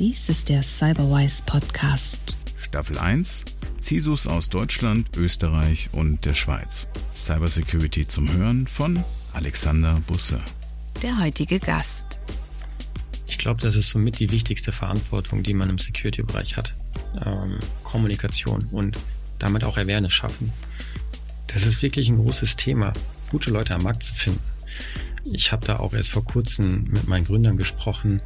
Dies ist der Cyberwise Podcast. Staffel 1 CISOs aus Deutschland, Österreich und der Schweiz. Cybersecurity zum Hören von Alexander Busse. Der heutige Gast. Ich glaube, das ist somit die wichtigste Verantwortung, die man im Security-Bereich hat. Ähm, Kommunikation und damit auch Awareness schaffen. Das ist wirklich ein großes Thema, gute Leute am Markt zu finden. Ich habe da auch erst vor kurzem mit meinen Gründern gesprochen,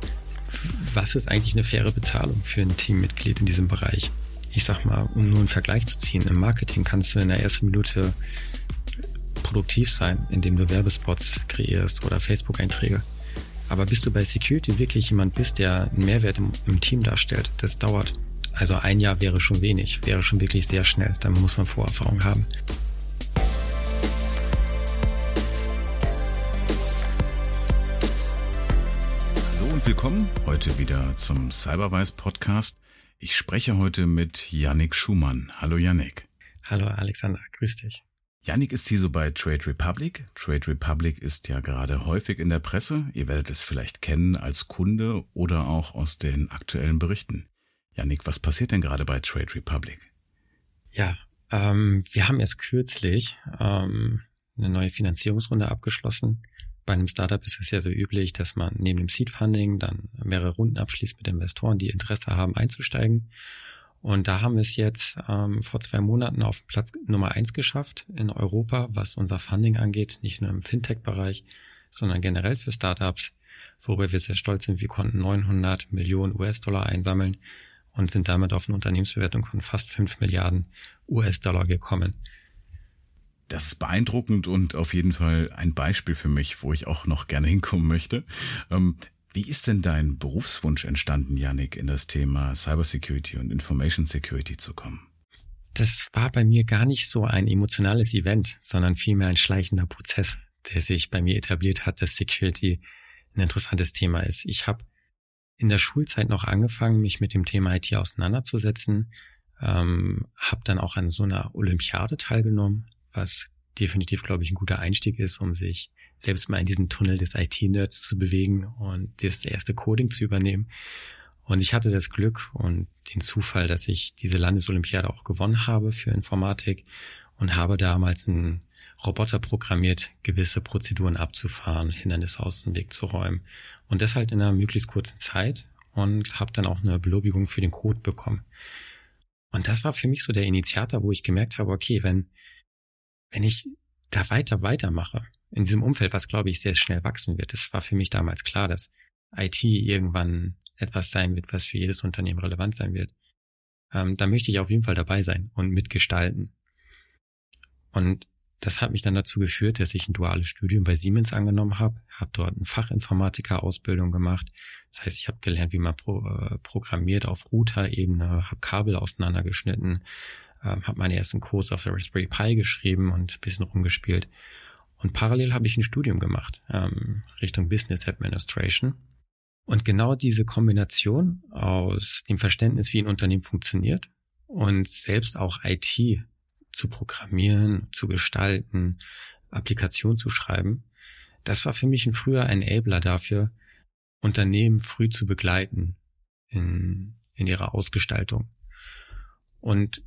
was ist eigentlich eine faire Bezahlung für ein Teammitglied in diesem Bereich? Ich sag mal, um nur einen Vergleich zu ziehen, im Marketing kannst du in der ersten Minute produktiv sein, indem du Werbespots kreierst oder Facebook-Einträge. Aber bis du bei Security wirklich jemand bist, der einen Mehrwert im, im, Team darstellt, das dauert. Also ein Jahr wäre schon wenig, wäre schon wirklich sehr schnell. Da muss man Vorerfahrung haben. Willkommen heute wieder zum Cyberwise Podcast. Ich spreche heute mit Yannick Schumann. Hallo Yannick. Hallo Alexander, grüß dich. Yannick ist hier so bei Trade Republic. Trade Republic ist ja gerade häufig in der Presse. Ihr werdet es vielleicht kennen als Kunde oder auch aus den aktuellen Berichten. Yannick, was passiert denn gerade bei Trade Republic? Ja, ähm, wir haben erst kürzlich ähm, eine neue Finanzierungsrunde abgeschlossen bei einem Startup ist es ja so üblich, dass man neben dem Seed Funding dann mehrere Runden abschließt mit Investoren, die Interesse haben einzusteigen. Und da haben wir es jetzt ähm, vor zwei Monaten auf Platz Nummer eins geschafft in Europa, was unser Funding angeht, nicht nur im Fintech-Bereich, sondern generell für Startups, worüber wir sehr stolz sind. Wir konnten 900 Millionen US-Dollar einsammeln und sind damit auf eine Unternehmensbewertung von fast 5 Milliarden US-Dollar gekommen. Das ist beeindruckend und auf jeden Fall ein Beispiel für mich, wo ich auch noch gerne hinkommen möchte. Ähm, wie ist denn dein Berufswunsch entstanden, Yannick, in das Thema Cybersecurity und Information Security zu kommen? Das war bei mir gar nicht so ein emotionales Event, sondern vielmehr ein schleichender Prozess, der sich bei mir etabliert hat, dass Security ein interessantes Thema ist. Ich habe in der Schulzeit noch angefangen, mich mit dem Thema IT auseinanderzusetzen, ähm, habe dann auch an so einer Olympiade teilgenommen, was definitiv, glaube ich, ein guter Einstieg ist, um sich selbst mal in diesen Tunnel des IT-Nerds zu bewegen und das erste Coding zu übernehmen. Und ich hatte das Glück und den Zufall, dass ich diese Landesolympiade auch gewonnen habe für Informatik und habe damals einen Roboter programmiert, gewisse Prozeduren abzufahren, Hindernisse aus dem Weg zu räumen. Und das halt in einer möglichst kurzen Zeit und habe dann auch eine Belobigung für den Code bekommen. Und das war für mich so der Initiator, wo ich gemerkt habe, okay, wenn wenn ich da weiter weitermache, in diesem Umfeld, was glaube ich sehr schnell wachsen wird, es war für mich damals klar, dass IT irgendwann etwas sein wird, was für jedes Unternehmen relevant sein wird, ähm, da möchte ich auf jeden Fall dabei sein und mitgestalten. Und das hat mich dann dazu geführt, dass ich ein duales Studium bei Siemens angenommen habe, habe dort eine Fachinformatiker-Ausbildung gemacht. Das heißt, ich habe gelernt, wie man pro, äh, programmiert auf Router-Ebene, habe Kabel auseinandergeschnitten, ähm, habe meine ersten Kurse auf der Raspberry Pi geschrieben und bisschen rumgespielt. Und parallel habe ich ein Studium gemacht ähm, Richtung Business Administration. Und genau diese Kombination aus dem Verständnis, wie ein Unternehmen funktioniert und selbst auch IT zu programmieren, zu gestalten, Applikation zu schreiben, das war für mich ein früher Enabler dafür, Unternehmen früh zu begleiten in, in ihrer Ausgestaltung. Und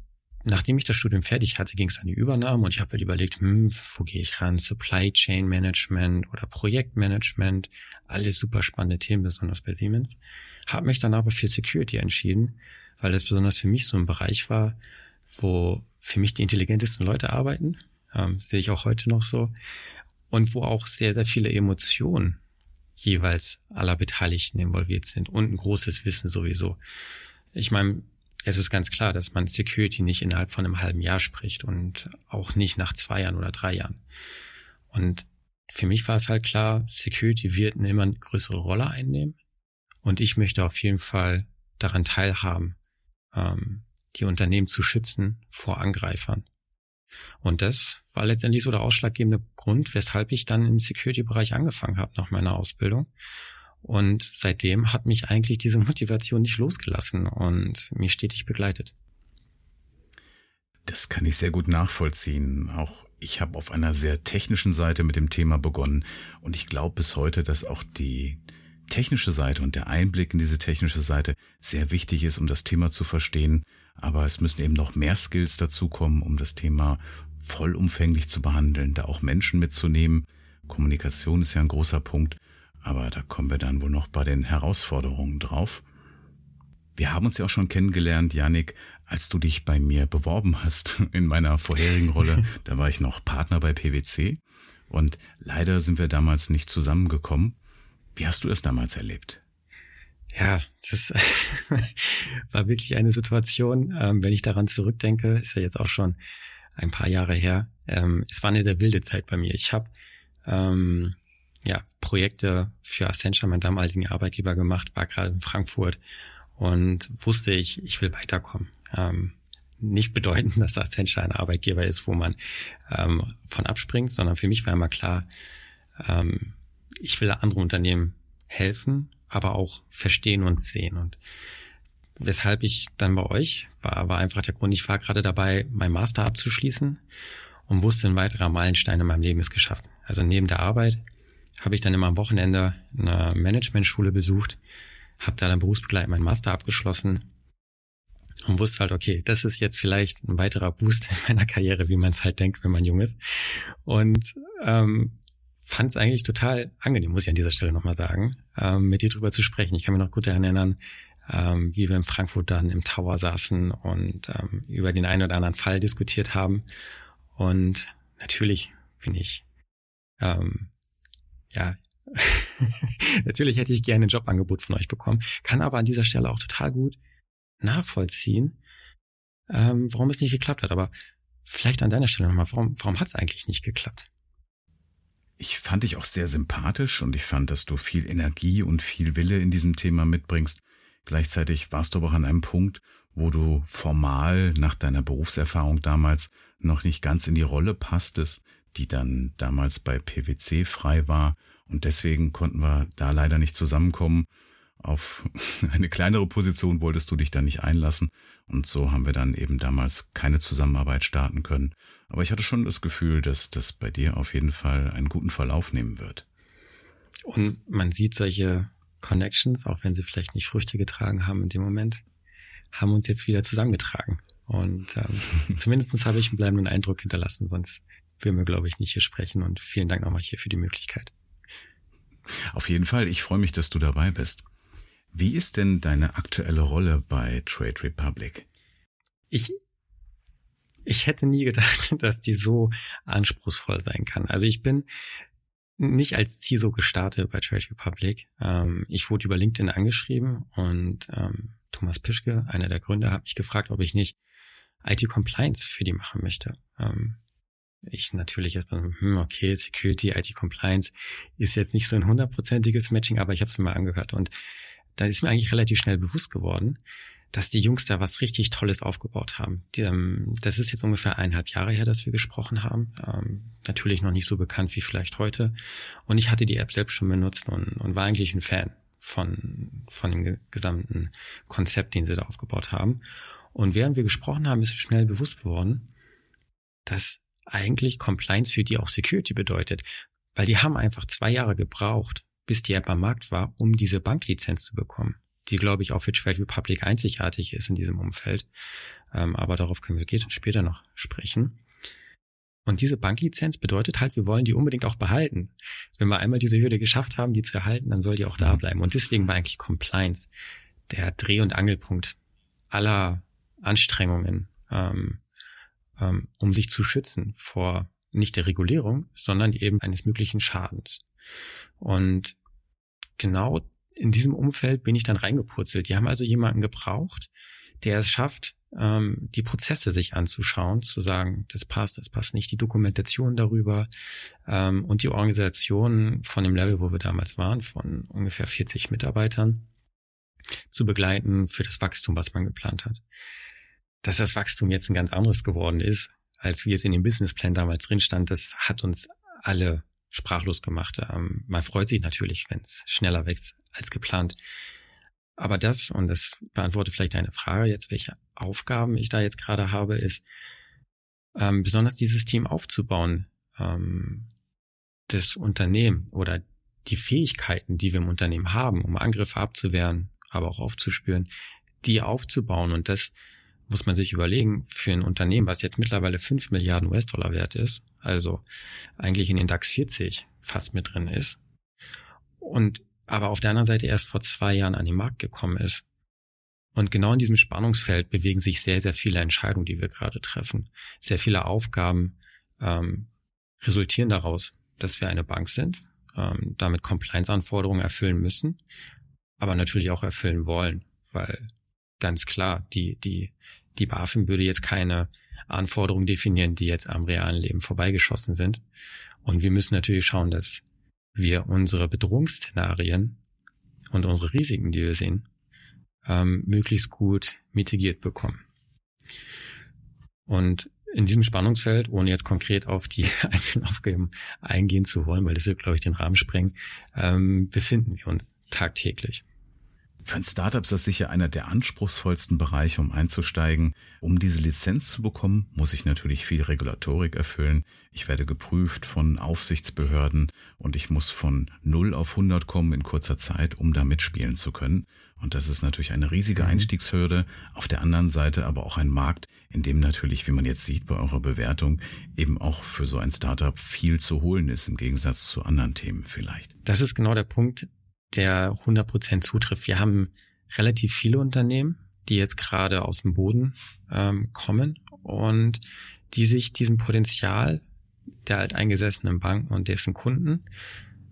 nachdem ich das Studium fertig hatte, ging es an die Übernahme und ich habe halt überlegt, hm, wo gehe ich ran? Supply Chain Management oder Projektmanagement, alles super spannende Themen, besonders bei Siemens. Habe mich dann aber für Security entschieden, weil das besonders für mich so ein Bereich war, wo für mich die intelligentesten Leute arbeiten, ähm, sehe ich auch heute noch so, und wo auch sehr, sehr viele Emotionen jeweils aller Beteiligten involviert sind und ein großes Wissen sowieso. Ich meine, es ist ganz klar, dass man Security nicht innerhalb von einem halben Jahr spricht und auch nicht nach zwei Jahren oder drei Jahren. Und für mich war es halt klar, Security wird eine immer größere Rolle einnehmen. Und ich möchte auf jeden Fall daran teilhaben, ähm, die Unternehmen zu schützen vor Angreifern. Und das war letztendlich so der ausschlaggebende Grund, weshalb ich dann im Security-Bereich angefangen habe nach meiner Ausbildung und seitdem hat mich eigentlich diese Motivation nicht losgelassen und mich stetig begleitet. Das kann ich sehr gut nachvollziehen. Auch ich habe auf einer sehr technischen Seite mit dem Thema begonnen und ich glaube bis heute, dass auch die technische Seite und der Einblick in diese technische Seite sehr wichtig ist, um das Thema zu verstehen. Aber es müssen eben noch mehr Skills dazukommen, um das Thema vollumfänglich zu behandeln, da auch Menschen mitzunehmen. Kommunikation ist ja ein großer Punkt, aber da kommen wir dann wohl noch bei den Herausforderungen drauf. Wir haben uns ja auch schon kennengelernt, Yannick, als du dich bei mir beworben hast in meiner vorherigen Rolle. Da war ich noch Partner bei PwC und leider sind wir damals nicht zusammengekommen. Wie hast du das damals erlebt? Ja, das war wirklich eine Situation, ähm, wenn ich daran zurückdenke, ist ja jetzt auch schon ein paar Jahre her. Ähm, es war eine sehr wilde Zeit bei mir. Ich habe ähm, ja Projekte für Accenture, meinen damaligen Arbeitgeber, gemacht, war gerade in Frankfurt und wusste ich, ich will weiterkommen. Ähm, nicht bedeuten, dass Accenture ein Arbeitgeber ist, wo man ähm, von abspringt, sondern für mich war immer klar, ähm, ich will anderen Unternehmen helfen, aber auch verstehen und sehen. Und weshalb ich dann bei euch war, war einfach der Grund, ich war gerade dabei, mein Master abzuschließen und wusste, ein weiterer Meilenstein in meinem Leben ist geschafft. Also neben der Arbeit habe ich dann immer am Wochenende eine Managementschule besucht, habe da dann berufsbegleitend meinen Master abgeschlossen und wusste halt, okay, das ist jetzt vielleicht ein weiterer Boost in meiner Karriere, wie man es halt denkt, wenn man jung ist. Und ähm, fand es eigentlich total angenehm, muss ich an dieser Stelle nochmal sagen, ähm, mit dir drüber zu sprechen. Ich kann mich noch gut daran erinnern, ähm, wie wir in Frankfurt dann im Tower saßen und ähm, über den einen oder anderen Fall diskutiert haben. Und natürlich bin ich, ähm, ja, natürlich hätte ich gerne ein Jobangebot von euch bekommen, kann aber an dieser Stelle auch total gut nachvollziehen, ähm, warum es nicht geklappt hat. Aber vielleicht an deiner Stelle nochmal, warum, warum hat es eigentlich nicht geklappt? Ich fand dich auch sehr sympathisch und ich fand, dass du viel Energie und viel Wille in diesem Thema mitbringst. Gleichzeitig warst du aber auch an einem Punkt, wo du formal nach deiner Berufserfahrung damals noch nicht ganz in die Rolle passtest, die dann damals bei PwC frei war. Und deswegen konnten wir da leider nicht zusammenkommen. Auf eine kleinere Position wolltest du dich dann nicht einlassen. Und so haben wir dann eben damals keine Zusammenarbeit starten können. Aber ich hatte schon das Gefühl, dass das bei dir auf jeden Fall einen guten Verlauf nehmen wird. Und man sieht solche Connections, auch wenn sie vielleicht nicht Früchte getragen haben in dem Moment, haben uns jetzt wieder zusammengetragen. Und ähm, zumindest habe ich einen bleibenden Eindruck hinterlassen, sonst würden wir, glaube ich, nicht hier sprechen. Und vielen Dank nochmal hier für die Möglichkeit. Auf jeden Fall, ich freue mich, dass du dabei bist. Wie ist denn deine aktuelle Rolle bei Trade Republic? Ich, ich hätte nie gedacht, dass die so anspruchsvoll sein kann. Also ich bin nicht als CISO gestartet bei Trade Republic. Ähm, ich wurde über LinkedIn angeschrieben und ähm, Thomas Pischke, einer der Gründer, hat mich gefragt, ob ich nicht IT-Compliance für die machen möchte. Ähm, ich natürlich erstmal, hm, okay, Security, IT-Compliance ist jetzt nicht so ein hundertprozentiges Matching, aber ich habe es mir mal angehört und da ist mir eigentlich relativ schnell bewusst geworden, dass die Jungs da was richtig Tolles aufgebaut haben. Ähm, das ist jetzt ungefähr eineinhalb Jahre her, dass wir gesprochen haben. Ähm, natürlich noch nicht so bekannt wie vielleicht heute. Und ich hatte die App selbst schon benutzt und, und war eigentlich ein Fan von, von dem gesamten Konzept, den sie da aufgebaut haben. Und während wir gesprochen haben, ist mir schnell bewusst geworden, dass eigentlich Compliance für die auch Security bedeutet. Weil die haben einfach zwei Jahre gebraucht, bis die App am Markt war, um diese Banklizenz zu bekommen, die, glaube ich, auch für Trade Republic einzigartig ist in diesem Umfeld. Ähm, aber darauf können wir später noch sprechen. Und diese Banklizenz bedeutet halt, wir wollen die unbedingt auch behalten. Wenn wir einmal diese Hürde geschafft haben, die zu erhalten, dann soll die auch da mhm. bleiben. Und deswegen war eigentlich Compliance der Dreh- und Angelpunkt aller Anstrengungen, ähm, ähm, um sich zu schützen vor nicht der Regulierung, sondern eben eines möglichen Schadens. Und genau in diesem Umfeld bin ich dann reingepurzelt. Die haben also jemanden gebraucht, der es schafft, ähm, die Prozesse sich anzuschauen, zu sagen, das passt, das passt nicht, die Dokumentation darüber ähm, und die Organisation von dem Level, wo wir damals waren, von ungefähr 40 Mitarbeitern, zu begleiten für das Wachstum, was man geplant hat. Dass das Wachstum jetzt ein ganz anderes geworden ist, als wie es in dem Businessplan damals drin stand, das hat uns alle sprachlos gemacht. Ähm, man freut sich natürlich, wenn es schneller wächst als geplant. Aber das, und das beantwortet vielleicht deine Frage jetzt, welche Aufgaben ich da jetzt gerade habe, ist ähm, besonders dieses Team aufzubauen, ähm, das Unternehmen oder die Fähigkeiten, die wir im Unternehmen haben, um Angriffe abzuwehren, aber auch aufzuspüren, die aufzubauen. Und das muss man sich überlegen, für ein Unternehmen, was jetzt mittlerweile 5 Milliarden US-Dollar wert ist, also eigentlich in den DAX 40 fast mit drin ist, und aber auf der anderen Seite erst vor zwei Jahren an den Markt gekommen ist. Und genau in diesem Spannungsfeld bewegen sich sehr, sehr viele Entscheidungen, die wir gerade treffen. Sehr viele Aufgaben ähm, resultieren daraus, dass wir eine Bank sind, ähm, damit Compliance-Anforderungen erfüllen müssen, aber natürlich auch erfüllen wollen, weil ganz klar, die, die, die BaFin würde jetzt keine Anforderungen definieren, die jetzt am realen Leben vorbeigeschossen sind. Und wir müssen natürlich schauen, dass wir unsere Bedrohungsszenarien und unsere Risiken, die wir sehen, ähm, möglichst gut mitigiert bekommen. Und in diesem Spannungsfeld, ohne jetzt konkret auf die einzelnen Aufgaben eingehen zu wollen, weil das wird, glaube ich, den Rahmen sprengen, ähm, befinden wir uns tagtäglich. Für ein Startup ist das sicher einer der anspruchsvollsten Bereiche, um einzusteigen. Um diese Lizenz zu bekommen, muss ich natürlich viel Regulatorik erfüllen. Ich werde geprüft von Aufsichtsbehörden und ich muss von 0 auf 100 kommen in kurzer Zeit, um da mitspielen zu können. Und das ist natürlich eine riesige mhm. Einstiegshürde. Auf der anderen Seite aber auch ein Markt, in dem natürlich, wie man jetzt sieht bei eurer Bewertung, eben auch für so ein Startup viel zu holen ist im Gegensatz zu anderen Themen vielleicht. Das ist genau der Punkt der 100% zutrifft. Wir haben relativ viele Unternehmen, die jetzt gerade aus dem Boden ähm, kommen und die sich diesem Potenzial der alteingesessenen Banken und dessen Kunden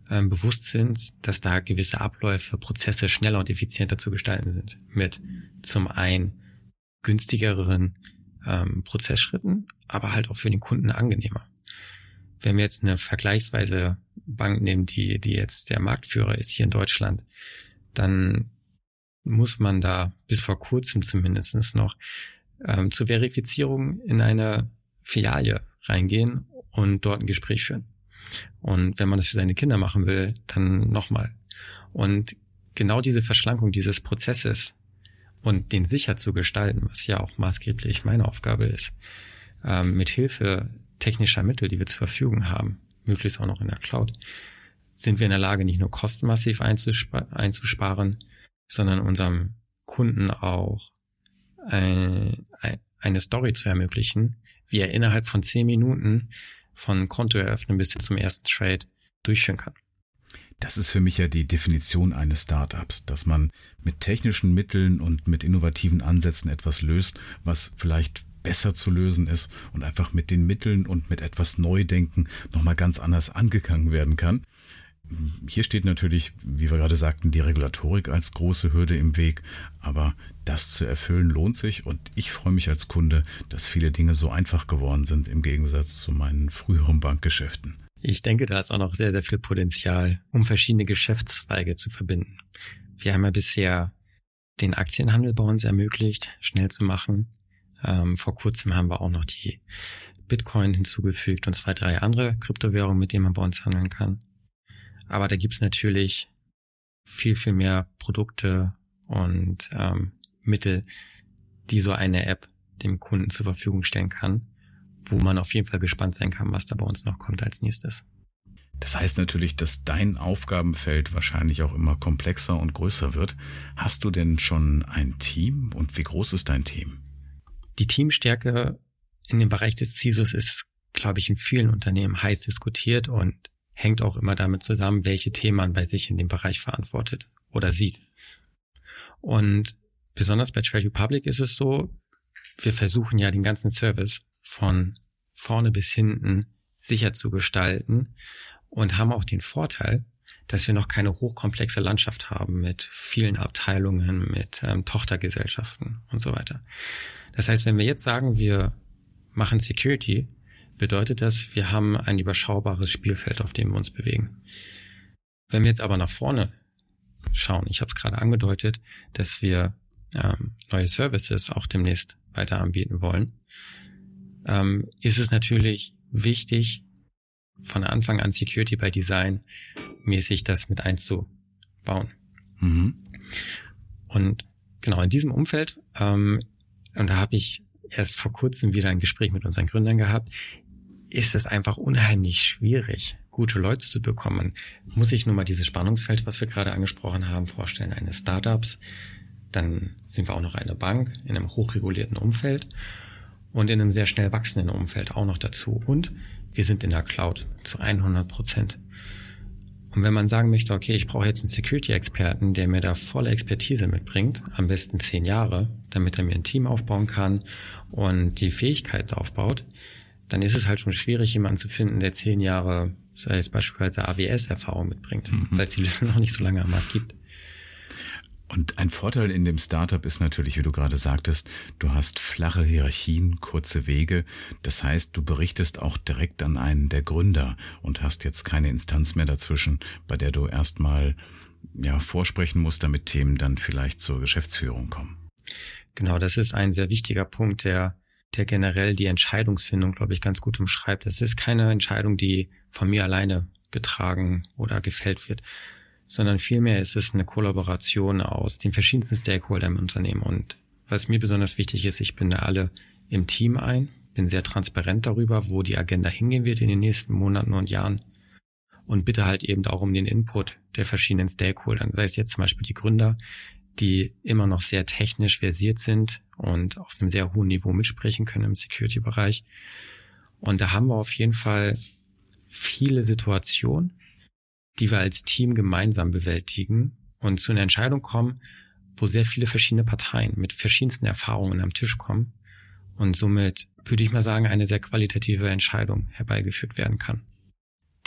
ähm, bewusst sind, dass da gewisse Abläufe, Prozesse schneller und effizienter zu gestalten sind. Mit zum einen günstigeren ähm, Prozessschritten, aber halt auch für den Kunden angenehmer. Wenn wir jetzt eine vergleichsweise Bank nehmen, die, die jetzt der Marktführer ist hier in Deutschland, dann muss man da bis vor kurzem zumindestens noch ähm, zur Verifizierung in eine Filiale reingehen und dort ein Gespräch führen. Und wenn man das für seine Kinder machen will, dann nochmal. Und genau diese Verschlankung dieses Prozesses und den sicher zu gestalten, was ja auch maßgeblich meine Aufgabe ist, ähm, mit Hilfe technischer Mittel, die wir zur Verfügung haben, möglichst auch noch in der Cloud, sind wir in der Lage, nicht nur kostenmassiv einzusparen, sondern unserem Kunden auch ein, eine Story zu ermöglichen, wie er innerhalb von zehn Minuten von Konto eröffnen bis zum ersten Trade durchführen kann. Das ist für mich ja die Definition eines Startups, dass man mit technischen Mitteln und mit innovativen Ansätzen etwas löst, was vielleicht besser zu lösen ist und einfach mit den Mitteln und mit etwas Neudenken nochmal ganz anders angegangen werden kann. Hier steht natürlich, wie wir gerade sagten, die Regulatorik als große Hürde im Weg, aber das zu erfüllen lohnt sich und ich freue mich als Kunde, dass viele Dinge so einfach geworden sind im Gegensatz zu meinen früheren Bankgeschäften. Ich denke, da ist auch noch sehr, sehr viel Potenzial, um verschiedene Geschäftszweige zu verbinden. Wir haben ja bisher den Aktienhandel bei uns ermöglicht, schnell zu machen. Ähm, vor kurzem haben wir auch noch die Bitcoin hinzugefügt und zwei, drei andere Kryptowährungen, mit denen man bei uns handeln kann. Aber da gibt's natürlich viel, viel mehr Produkte und ähm, Mittel, die so eine App dem Kunden zur Verfügung stellen kann, wo man auf jeden Fall gespannt sein kann, was da bei uns noch kommt als nächstes. Das heißt natürlich, dass dein Aufgabenfeld wahrscheinlich auch immer komplexer und größer wird. Hast du denn schon ein Team und wie groß ist dein Team? Die Teamstärke in dem Bereich des CISOs ist, glaube ich, in vielen Unternehmen heiß diskutiert und hängt auch immer damit zusammen, welche Themen man bei sich in dem Bereich verantwortet oder sieht. Und besonders bei Trade Republic ist es so, wir versuchen ja den ganzen Service von vorne bis hinten sicher zu gestalten und haben auch den Vorteil, dass wir noch keine hochkomplexe Landschaft haben mit vielen Abteilungen, mit ähm, Tochtergesellschaften und so weiter. Das heißt, wenn wir jetzt sagen, wir machen Security, bedeutet das, wir haben ein überschaubares Spielfeld, auf dem wir uns bewegen. Wenn wir jetzt aber nach vorne schauen, ich habe es gerade angedeutet, dass wir ähm, neue Services auch demnächst weiter anbieten wollen, ähm, ist es natürlich wichtig, von Anfang an Security by Design mäßig das mit einzubauen. Mhm. Und genau in diesem Umfeld ähm, und da habe ich erst vor kurzem wieder ein Gespräch mit unseren Gründern gehabt, ist es einfach unheimlich schwierig, gute Leute zu bekommen, muss ich nur mal dieses Spannungsfeld, was wir gerade angesprochen haben, vorstellen, eines Startups. Dann sind wir auch noch eine Bank in einem hochregulierten Umfeld und in einem sehr schnell wachsenden Umfeld auch noch dazu. Und wir sind in der Cloud zu 100 Prozent. Und wenn man sagen möchte, okay, ich brauche jetzt einen Security-Experten, der mir da volle Expertise mitbringt, am besten zehn Jahre, damit er mir ein Team aufbauen kann und die Fähigkeit aufbaut, dann ist es halt schon schwierig, jemanden zu finden, der zehn Jahre, sei es beispielsweise AWS-Erfahrung mitbringt, mhm. weil es die Lösung noch nicht so lange am Markt gibt. Und ein Vorteil in dem Startup ist natürlich, wie du gerade sagtest, du hast flache Hierarchien, kurze Wege. Das heißt, du berichtest auch direkt an einen der Gründer und hast jetzt keine Instanz mehr dazwischen, bei der du erstmal ja, vorsprechen musst, damit Themen dann vielleicht zur Geschäftsführung kommen. Genau, das ist ein sehr wichtiger Punkt, der, der generell die Entscheidungsfindung, glaube ich, ganz gut umschreibt. Es ist keine Entscheidung, die von mir alleine getragen oder gefällt wird, sondern vielmehr ist es eine Kollaboration aus den verschiedensten Stakeholdern im Unternehmen. Und was mir besonders wichtig ist, ich bin da alle im Team ein, bin sehr transparent darüber, wo die Agenda hingehen wird in den nächsten Monaten und Jahren und bitte halt eben auch um den Input der verschiedenen Stakeholder, sei es jetzt zum Beispiel die Gründer, die immer noch sehr technisch versiert sind und auf einem sehr hohen Niveau mitsprechen können im Security-Bereich. Und da haben wir auf jeden Fall viele Situationen, die wir als Team gemeinsam bewältigen und zu einer Entscheidung kommen, wo sehr viele verschiedene Parteien mit verschiedensten Erfahrungen am Tisch kommen und somit, würde ich mal sagen, eine sehr qualitative Entscheidung herbeigeführt werden kann.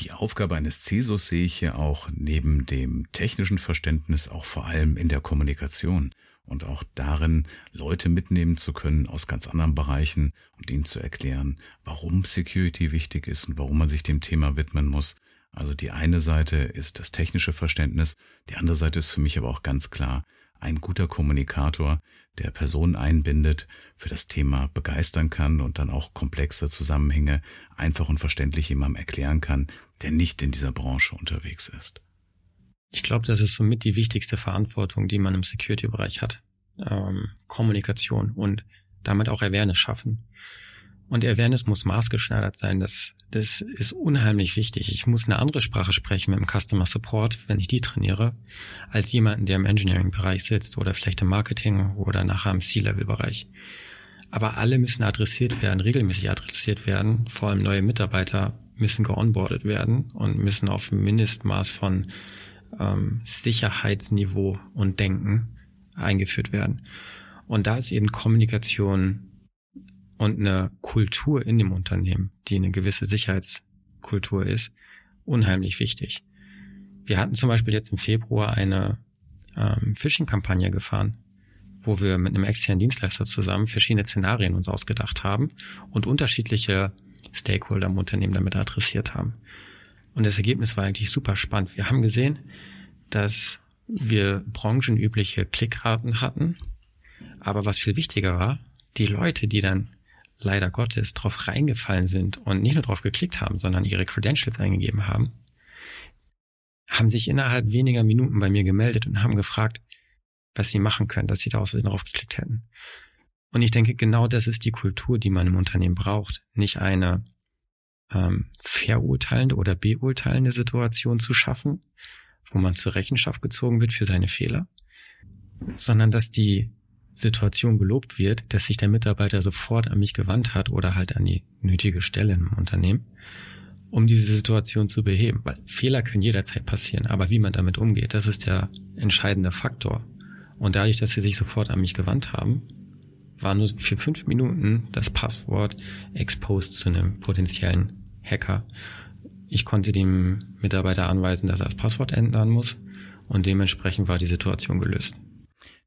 Die Aufgabe eines CESOs sehe ich hier auch neben dem technischen Verständnis auch vor allem in der Kommunikation und auch darin, Leute mitnehmen zu können aus ganz anderen Bereichen und ihnen zu erklären, warum Security wichtig ist und warum man sich dem Thema widmen muss also die eine Seite ist das technische Verständnis, die andere Seite ist für mich aber auch ganz klar ein guter Kommunikator, der Personen einbindet, für das Thema begeistern kann und dann auch komplexe Zusammenhänge einfach und verständlich jemandem erklären kann, der nicht in dieser Branche unterwegs ist. Ich glaube, das ist somit die wichtigste Verantwortung, die man im Security-Bereich hat. Ähm, Kommunikation und damit auch Awareness schaffen. Und Awareness muss maßgeschneidert sein. Das, das ist unheimlich wichtig. Ich muss eine andere Sprache sprechen mit dem Customer Support, wenn ich die trainiere, als jemanden, der im Engineering-Bereich sitzt oder vielleicht im Marketing oder nachher im C-Level-Bereich. Aber alle müssen adressiert werden, regelmäßig adressiert werden. Vor allem neue Mitarbeiter müssen geonboardet werden und müssen auf Mindestmaß von ähm, Sicherheitsniveau und Denken eingeführt werden. Und da ist eben Kommunikation und eine Kultur in dem Unternehmen, die eine gewisse Sicherheitskultur ist, unheimlich wichtig. Wir hatten zum Beispiel jetzt im Februar eine ähm, Phishing-Kampagne gefahren, wo wir mit einem externen Dienstleister zusammen verschiedene Szenarien uns ausgedacht haben und unterschiedliche Stakeholder im Unternehmen damit adressiert haben. Und das Ergebnis war eigentlich super spannend. Wir haben gesehen, dass wir branchenübliche Klickraten hatten, aber was viel wichtiger war, die Leute, die dann leider Gottes drauf reingefallen sind und nicht nur drauf geklickt haben, sondern ihre Credentials eingegeben haben, haben sich innerhalb weniger Minuten bei mir gemeldet und haben gefragt, was sie machen können, dass sie da außerdem drauf geklickt hätten. Und ich denke, genau das ist die Kultur, die man im Unternehmen braucht. Nicht eine ähm, verurteilende oder beurteilende Situation zu schaffen, wo man zur Rechenschaft gezogen wird für seine Fehler, sondern dass die Situation gelobt wird, dass sich der Mitarbeiter sofort an mich gewandt hat oder halt an die nötige Stelle im Unternehmen, um diese Situation zu beheben. Weil Fehler können jederzeit passieren, aber wie man damit umgeht, das ist der entscheidende Faktor. Und dadurch, dass sie sich sofort an mich gewandt haben, war nur für fünf Minuten das Passwort exposed zu einem potenziellen Hacker. Ich konnte dem Mitarbeiter anweisen, dass er das Passwort ändern muss und dementsprechend war die Situation gelöst.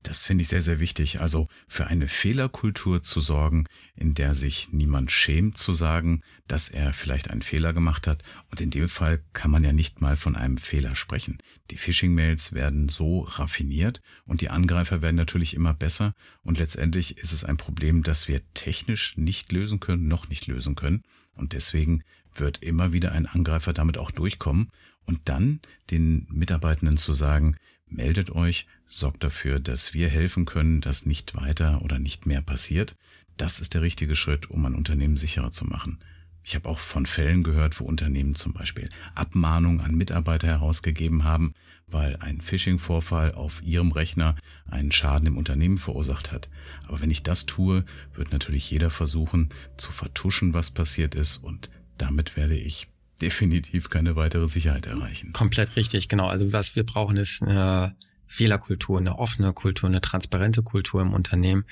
Das finde ich sehr, sehr wichtig. Also für eine Fehlerkultur zu sorgen, in der sich niemand schämt zu sagen, dass er vielleicht einen Fehler gemacht hat. Und in dem Fall kann man ja nicht mal von einem Fehler sprechen. Die Phishing-Mails werden so raffiniert und die Angreifer werden natürlich immer besser. Und letztendlich ist es ein Problem, das wir technisch nicht lösen können, noch nicht lösen können. Und deswegen wird immer wieder ein Angreifer damit auch durchkommen. Und dann den Mitarbeitenden zu sagen, meldet euch, sorgt dafür, dass wir helfen können, dass nicht weiter oder nicht mehr passiert. Das ist der richtige Schritt, um ein Unternehmen sicherer zu machen. Ich habe auch von Fällen gehört, wo Unternehmen zum Beispiel Abmahnungen an Mitarbeiter herausgegeben haben, weil ein Phishing-Vorfall auf ihrem Rechner einen Schaden im Unternehmen verursacht hat. Aber wenn ich das tue, wird natürlich jeder versuchen zu vertuschen, was passiert ist und damit werde ich definitiv keine weitere Sicherheit erreichen. Komplett richtig, genau. Also was wir brauchen ist eine Fehlerkultur, eine offene Kultur, eine transparente Kultur im Unternehmen,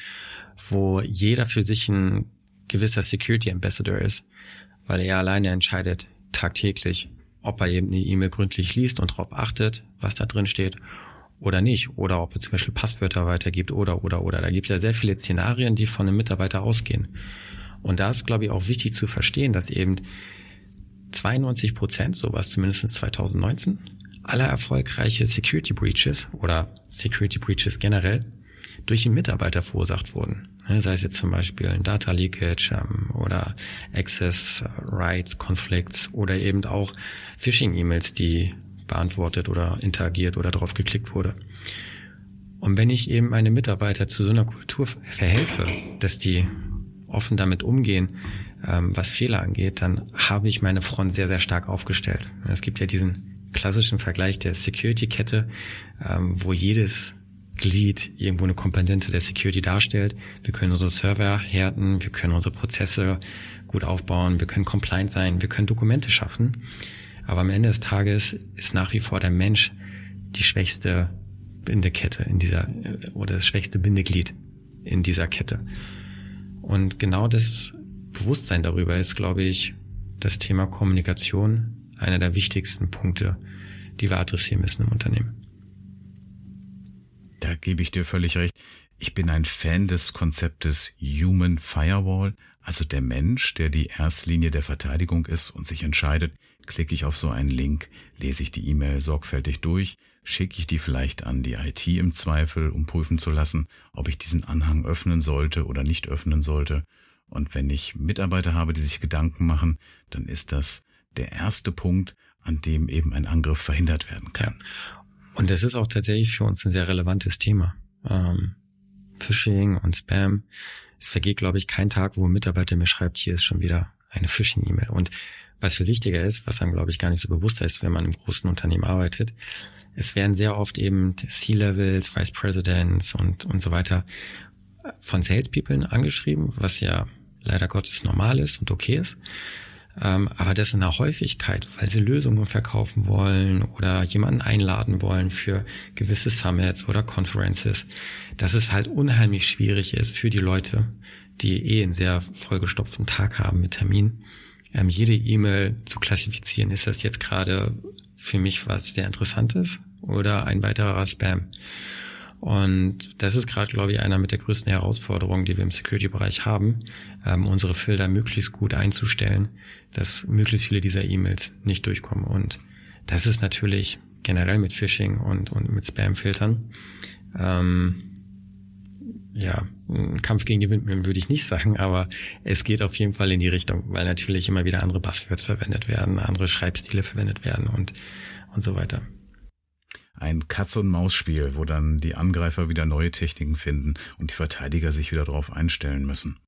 wo jeder für sich ein gewisser Security Ambassador ist, weil er alleine entscheidet tagtäglich, ob er eben eine E-Mail gründlich liest und darauf achtet, was da drin steht oder nicht. Oder ob er zum Beispiel Passwörter weitergibt oder, oder, oder. Da gibt es ja sehr viele Szenarien, die von einem Mitarbeiter ausgehen. Und da ist, glaube ich, auch wichtig zu verstehen, dass eben 92 Prozent, sowas zumindest 2019, aller erfolgreiche Security Breaches oder Security Breaches generell durch den Mitarbeiter verursacht wurden. Sei es jetzt zum Beispiel ein Data Leakage ähm, oder Access Rights Conflicts oder eben auch Phishing-E-Mails, die beantwortet oder interagiert oder darauf geklickt wurde. Und wenn ich eben meine Mitarbeiter zu so einer Kultur verhelfe, dass die offen damit umgehen, ähm, was Fehler angeht, dann habe ich meine Front sehr, sehr stark aufgestellt. Es gibt ja diesen klassischen Vergleich der Security-Kette, ähm, wo jedes Glied irgendwo eine Komponente der Security darstellt. Wir können unsere Server härten, wir können unsere Prozesse gut aufbauen, wir können compliant sein, wir können Dokumente schaffen. Aber am Ende des Tages ist nach wie vor der Mensch die schwächste Bindekette in dieser oder das schwächste Bindeglied in dieser Kette. Und genau das Bewusstsein darüber ist, glaube ich, das Thema Kommunikation einer der wichtigsten Punkte, die wir adressieren müssen im Unternehmen. Da gebe ich dir völlig recht. Ich bin ein Fan des Konzeptes Human Firewall, also der Mensch, der die Erstlinie der Verteidigung ist und sich entscheidet, klicke ich auf so einen Link, lese ich die E-Mail sorgfältig durch, schicke ich die vielleicht an die IT im Zweifel, um prüfen zu lassen, ob ich diesen Anhang öffnen sollte oder nicht öffnen sollte. Und wenn ich Mitarbeiter habe, die sich Gedanken machen, dann ist das der erste Punkt, an dem eben ein Angriff verhindert werden kann. Und das ist auch tatsächlich für uns ein sehr relevantes Thema. Ähm, Phishing und Spam. Es vergeht, glaube ich, kein Tag, wo ein Mitarbeiter mir schreibt, hier ist schon wieder eine Phishing-E-Mail. Und was viel wichtiger ist, was einem, glaube ich, gar nicht so bewusst ist, wenn man im großen Unternehmen arbeitet, es werden sehr oft eben C-Levels, Vice Presidents und, und so weiter von Salespeople angeschrieben, was ja leider Gottes normal ist und okay ist. Ähm, aber das in der Häufigkeit, weil sie Lösungen verkaufen wollen oder jemanden einladen wollen für gewisse Summits oder Conferences, dass es halt unheimlich schwierig ist für die Leute, die eh einen sehr vollgestopften Tag haben mit Terminen, ähm, jede E-Mail zu klassifizieren. Ist das jetzt gerade für mich was sehr Interessantes oder ein weiterer Spam? Und das ist gerade, glaube ich, einer mit der größten Herausforderungen, die wir im Security-Bereich haben, ähm, unsere Filter möglichst gut einzustellen, dass möglichst viele dieser E-Mails nicht durchkommen. Und das ist natürlich generell mit Phishing und, und mit Spam-Filtern. Ähm, ja, ein Kampf gegen die Windmühlen würde ich nicht sagen, aber es geht auf jeden Fall in die Richtung, weil natürlich immer wieder andere Buzzwords verwendet werden, andere Schreibstile verwendet werden und, und so weiter ein Katz-und-Maus-Spiel, wo dann die Angreifer wieder neue Techniken finden und die Verteidiger sich wieder darauf einstellen müssen.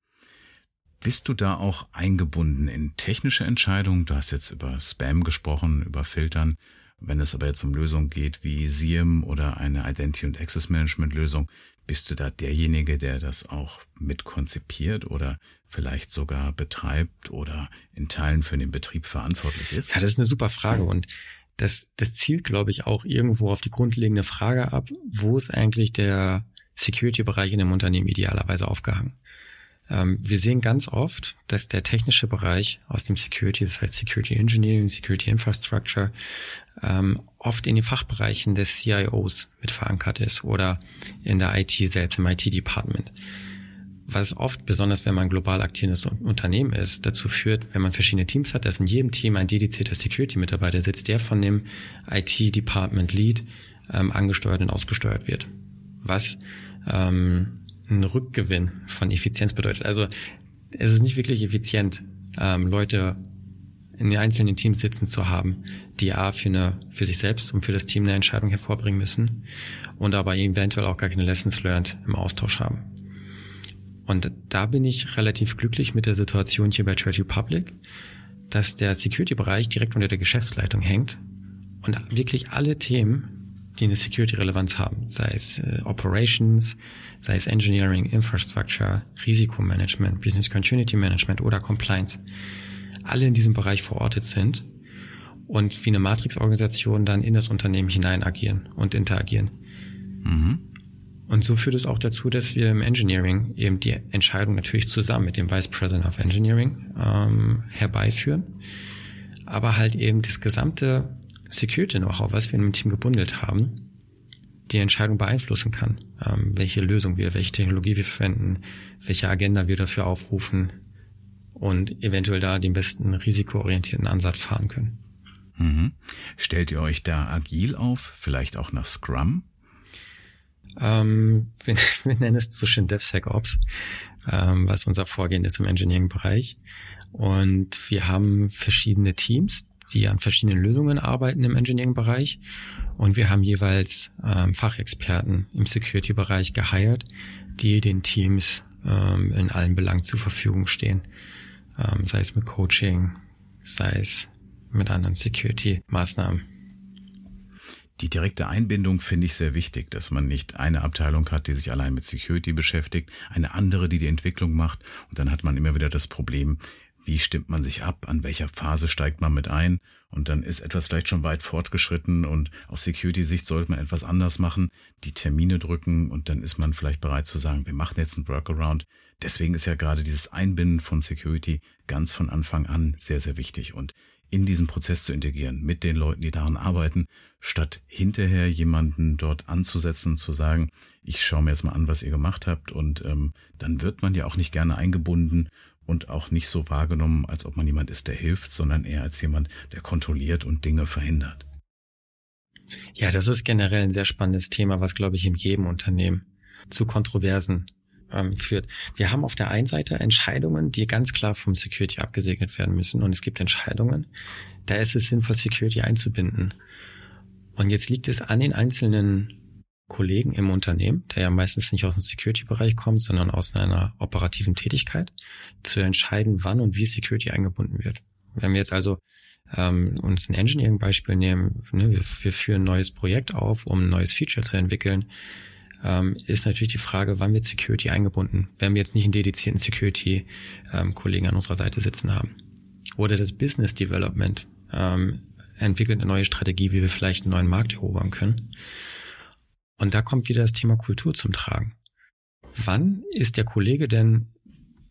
Bist du da auch eingebunden in technische Entscheidungen? Du hast jetzt über Spam gesprochen, über Filtern. Wenn es aber jetzt um Lösungen geht wie SIEM oder eine Identity und Access Management Lösung, bist du da derjenige, der das auch mit konzipiert oder vielleicht sogar betreibt oder in Teilen für den Betrieb verantwortlich ist? Ja, das ist eine super Frage und das, das zielt, glaube ich, auch irgendwo auf die grundlegende Frage ab, wo ist eigentlich der Security-Bereich in einem Unternehmen idealerweise aufgehangen? Ähm, wir sehen ganz oft, dass der technische Bereich aus dem Security, das heißt Security Engineering, Security Infrastructure, ähm, oft in den Fachbereichen des CIOs mit verankert ist oder in der IT selbst, im IT-Department was oft, besonders wenn man global aktives Unternehmen ist, dazu führt, wenn man verschiedene Teams hat, dass in jedem Team ein dedizierter Security-Mitarbeiter sitzt, der von dem IT-Department Lead ähm, angesteuert und ausgesteuert wird. Was ähm, ein Rückgewinn von Effizienz bedeutet. Also es ist nicht wirklich effizient, ähm, Leute in den einzelnen Teams sitzen zu haben, die A für, eine, für sich selbst und für das Team eine Entscheidung hervorbringen müssen und aber eventuell auch gar keine Lessons learned im Austausch haben. Und da bin ich relativ glücklich mit der Situation hier bei Trade Republic, dass der Security-Bereich direkt unter der Geschäftsleitung hängt und wirklich alle Themen, die eine Security-Relevanz haben, sei es äh, Operations, sei es Engineering, Infrastructure, Risikomanagement, Business Continuity Management oder Compliance, alle in diesem Bereich verortet sind und wie eine Matrix-Organisation dann in das Unternehmen hinein agieren und interagieren. Mhm. Und so führt es auch dazu, dass wir im Engineering eben die Entscheidung natürlich zusammen mit dem Vice President of Engineering ähm, herbeiführen, aber halt eben das gesamte Security-Know-how, was wir in einem Team gebundelt haben, die Entscheidung beeinflussen kann, ähm, welche Lösung wir, welche Technologie wir verwenden, welche Agenda wir dafür aufrufen und eventuell da den besten risikoorientierten Ansatz fahren können. Mhm. Stellt ihr euch da agil auf, vielleicht auch nach Scrum? Ähm, wir, wir nennen es so schön DevSecOps, ähm, was unser Vorgehen ist im Engineering-Bereich. Und wir haben verschiedene Teams, die an verschiedenen Lösungen arbeiten im Engineering-Bereich. Und wir haben jeweils ähm, Fachexperten im Security-Bereich geheiert, die den Teams ähm, in allen Belangen zur Verfügung stehen. Ähm, sei es mit Coaching, sei es mit anderen Security-Maßnahmen. Die direkte Einbindung finde ich sehr wichtig, dass man nicht eine Abteilung hat, die sich allein mit Security beschäftigt, eine andere, die die Entwicklung macht. Und dann hat man immer wieder das Problem, wie stimmt man sich ab, an welcher Phase steigt man mit ein? Und dann ist etwas vielleicht schon weit fortgeschritten und aus Security-Sicht sollte man etwas anders machen, die Termine drücken und dann ist man vielleicht bereit zu sagen, wir machen jetzt einen Workaround. Deswegen ist ja gerade dieses Einbinden von Security ganz von Anfang an sehr, sehr wichtig. Und in diesen Prozess zu integrieren mit den Leuten, die daran arbeiten, statt hinterher jemanden dort anzusetzen, zu sagen, ich schaue mir jetzt mal an, was ihr gemacht habt und ähm, dann wird man ja auch nicht gerne eingebunden und auch nicht so wahrgenommen, als ob man jemand ist, der hilft, sondern eher als jemand, der kontrolliert und Dinge verhindert. Ja, das ist generell ein sehr spannendes Thema, was, glaube ich, in jedem Unternehmen zu Kontroversen ähm, führt. Wir haben auf der einen Seite Entscheidungen, die ganz klar vom Security abgesegnet werden müssen. Und es gibt Entscheidungen, da ist es sinnvoll, Security einzubinden. Und jetzt liegt es an den einzelnen Kollegen im Unternehmen, der ja meistens nicht aus dem Security-Bereich kommt, sondern aus einer operativen Tätigkeit, zu entscheiden, wann und wie Security eingebunden wird. Wenn wir jetzt also ähm, uns ein Engineering-Beispiel nehmen, ne, wir, wir führen ein neues Projekt auf, um ein neues Feature zu entwickeln, ähm, ist natürlich die Frage, wann wird Security eingebunden, wenn wir jetzt nicht einen dedizierten Security-Kollegen ähm, an unserer Seite sitzen haben. Oder das Business Development ähm, entwickelt eine neue Strategie, wie wir vielleicht einen neuen Markt erobern können. Und da kommt wieder das Thema Kultur zum Tragen. Wann ist der Kollege denn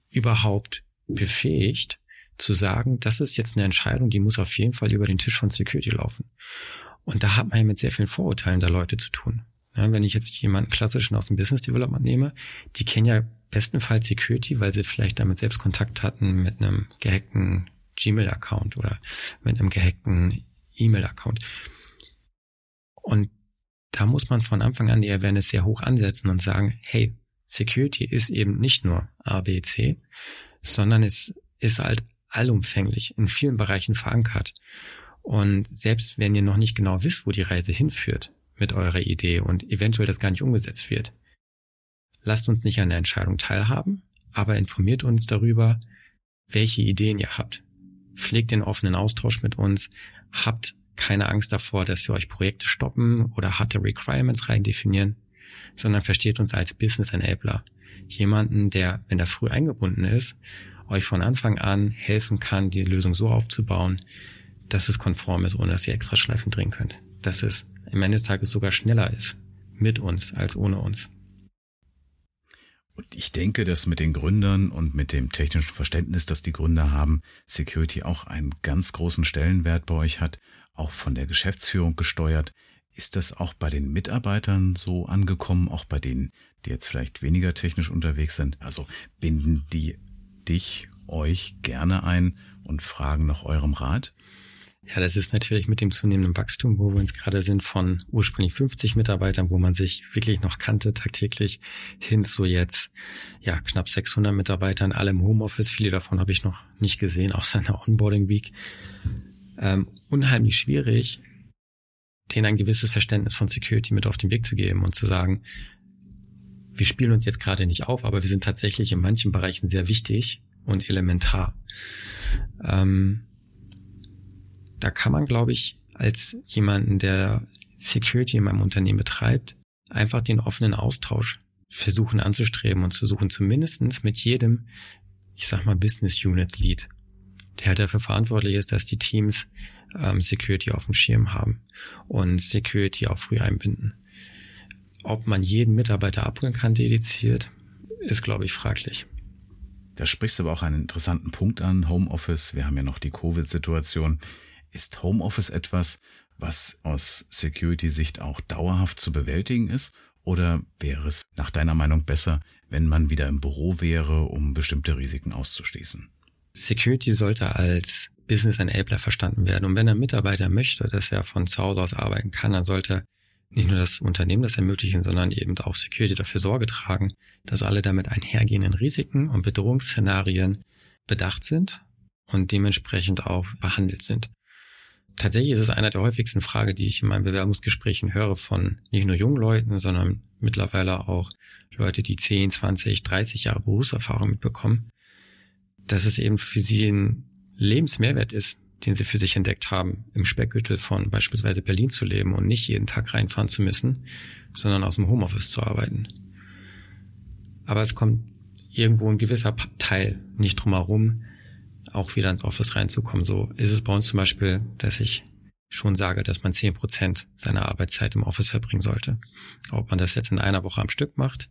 überhaupt befähigt zu sagen, das ist jetzt eine Entscheidung, die muss auf jeden Fall über den Tisch von Security laufen. Und da hat man ja mit sehr vielen Vorurteilen der Leute zu tun. Ja, wenn ich jetzt jemanden klassischen aus dem Business Development nehme, die kennen ja bestenfalls Security, weil sie vielleicht damit selbst Kontakt hatten mit einem gehackten Gmail-Account oder mit einem gehackten E-Mail-Account. Und da muss man von Anfang an die Awareness sehr hoch ansetzen und sagen, hey, Security ist eben nicht nur A, B, C, sondern es ist halt allumfänglich in vielen Bereichen verankert. Und selbst wenn ihr noch nicht genau wisst, wo die Reise hinführt, mit eurer Idee und eventuell das gar nicht umgesetzt wird. Lasst uns nicht an der Entscheidung teilhaben, aber informiert uns darüber, welche Ideen ihr habt. Pflegt den offenen Austausch mit uns, habt keine Angst davor, dass wir euch Projekte stoppen oder harte Requirements rein sondern versteht uns als Business Enabler. Jemanden, der, wenn er früh eingebunden ist, euch von Anfang an helfen kann, die Lösung so aufzubauen, dass es konform ist, ohne dass ihr extra Schleifen drehen könnt. Das ist am Ende des Tages sogar schneller ist mit uns als ohne uns. Und ich denke, dass mit den Gründern und mit dem technischen Verständnis, das die Gründer haben, Security auch einen ganz großen Stellenwert bei euch hat, auch von der Geschäftsführung gesteuert. Ist das auch bei den Mitarbeitern so angekommen, auch bei denen, die jetzt vielleicht weniger technisch unterwegs sind? Also binden die dich, euch gerne ein und fragen nach eurem Rat? Ja, das ist natürlich mit dem zunehmenden Wachstum, wo wir uns gerade sind, von ursprünglich 50 Mitarbeitern, wo man sich wirklich noch kannte tagtäglich, hin zu jetzt ja knapp 600 Mitarbeitern, alle im Homeoffice. Viele davon habe ich noch nicht gesehen, außer in Onboarding Week. Ähm, unheimlich schwierig, denen ein gewisses Verständnis von Security mit auf den Weg zu geben und zu sagen, wir spielen uns jetzt gerade nicht auf, aber wir sind tatsächlich in manchen Bereichen sehr wichtig und elementar. Ähm, da kann man, glaube ich, als jemanden, der Security in meinem Unternehmen betreibt, einfach den offenen Austausch versuchen anzustreben und zu suchen, zumindestens mit jedem, ich sag mal, Business Unit Lead, der halt dafür verantwortlich ist, dass die Teams ähm, Security auf dem Schirm haben und Security auch früh einbinden. Ob man jeden Mitarbeiter abholen kann, dediziert, ist, glaube ich, fraglich. Da sprichst du aber auch einen interessanten Punkt an, Homeoffice. Wir haben ja noch die Covid-Situation. Ist Homeoffice etwas, was aus Security-Sicht auch dauerhaft zu bewältigen ist? Oder wäre es nach deiner Meinung besser, wenn man wieder im Büro wäre, um bestimmte Risiken auszuschließen? Security sollte als Business Enabler verstanden werden. Und wenn ein Mitarbeiter möchte, dass er von zu Hause aus arbeiten kann, dann sollte nicht nur das Unternehmen das ermöglichen, sondern eben auch Security dafür Sorge tragen, dass alle damit einhergehenden Risiken und Bedrohungsszenarien bedacht sind und dementsprechend auch behandelt sind. Tatsächlich ist es einer der häufigsten Fragen, die ich in meinen Bewerbungsgesprächen höre von nicht nur jungen Leuten, sondern mittlerweile auch Leute, die 10, 20, 30 Jahre Berufserfahrung mitbekommen, dass es eben für sie ein Lebensmehrwert ist, den sie für sich entdeckt haben, im Speckgürtel von beispielsweise Berlin zu leben und nicht jeden Tag reinfahren zu müssen, sondern aus dem Homeoffice zu arbeiten. Aber es kommt irgendwo ein gewisser Teil nicht drum herum, auch wieder ins Office reinzukommen. So ist es bei uns zum Beispiel, dass ich schon sage, dass man zehn Prozent seiner Arbeitszeit im Office verbringen sollte. Ob man das jetzt in einer Woche am Stück macht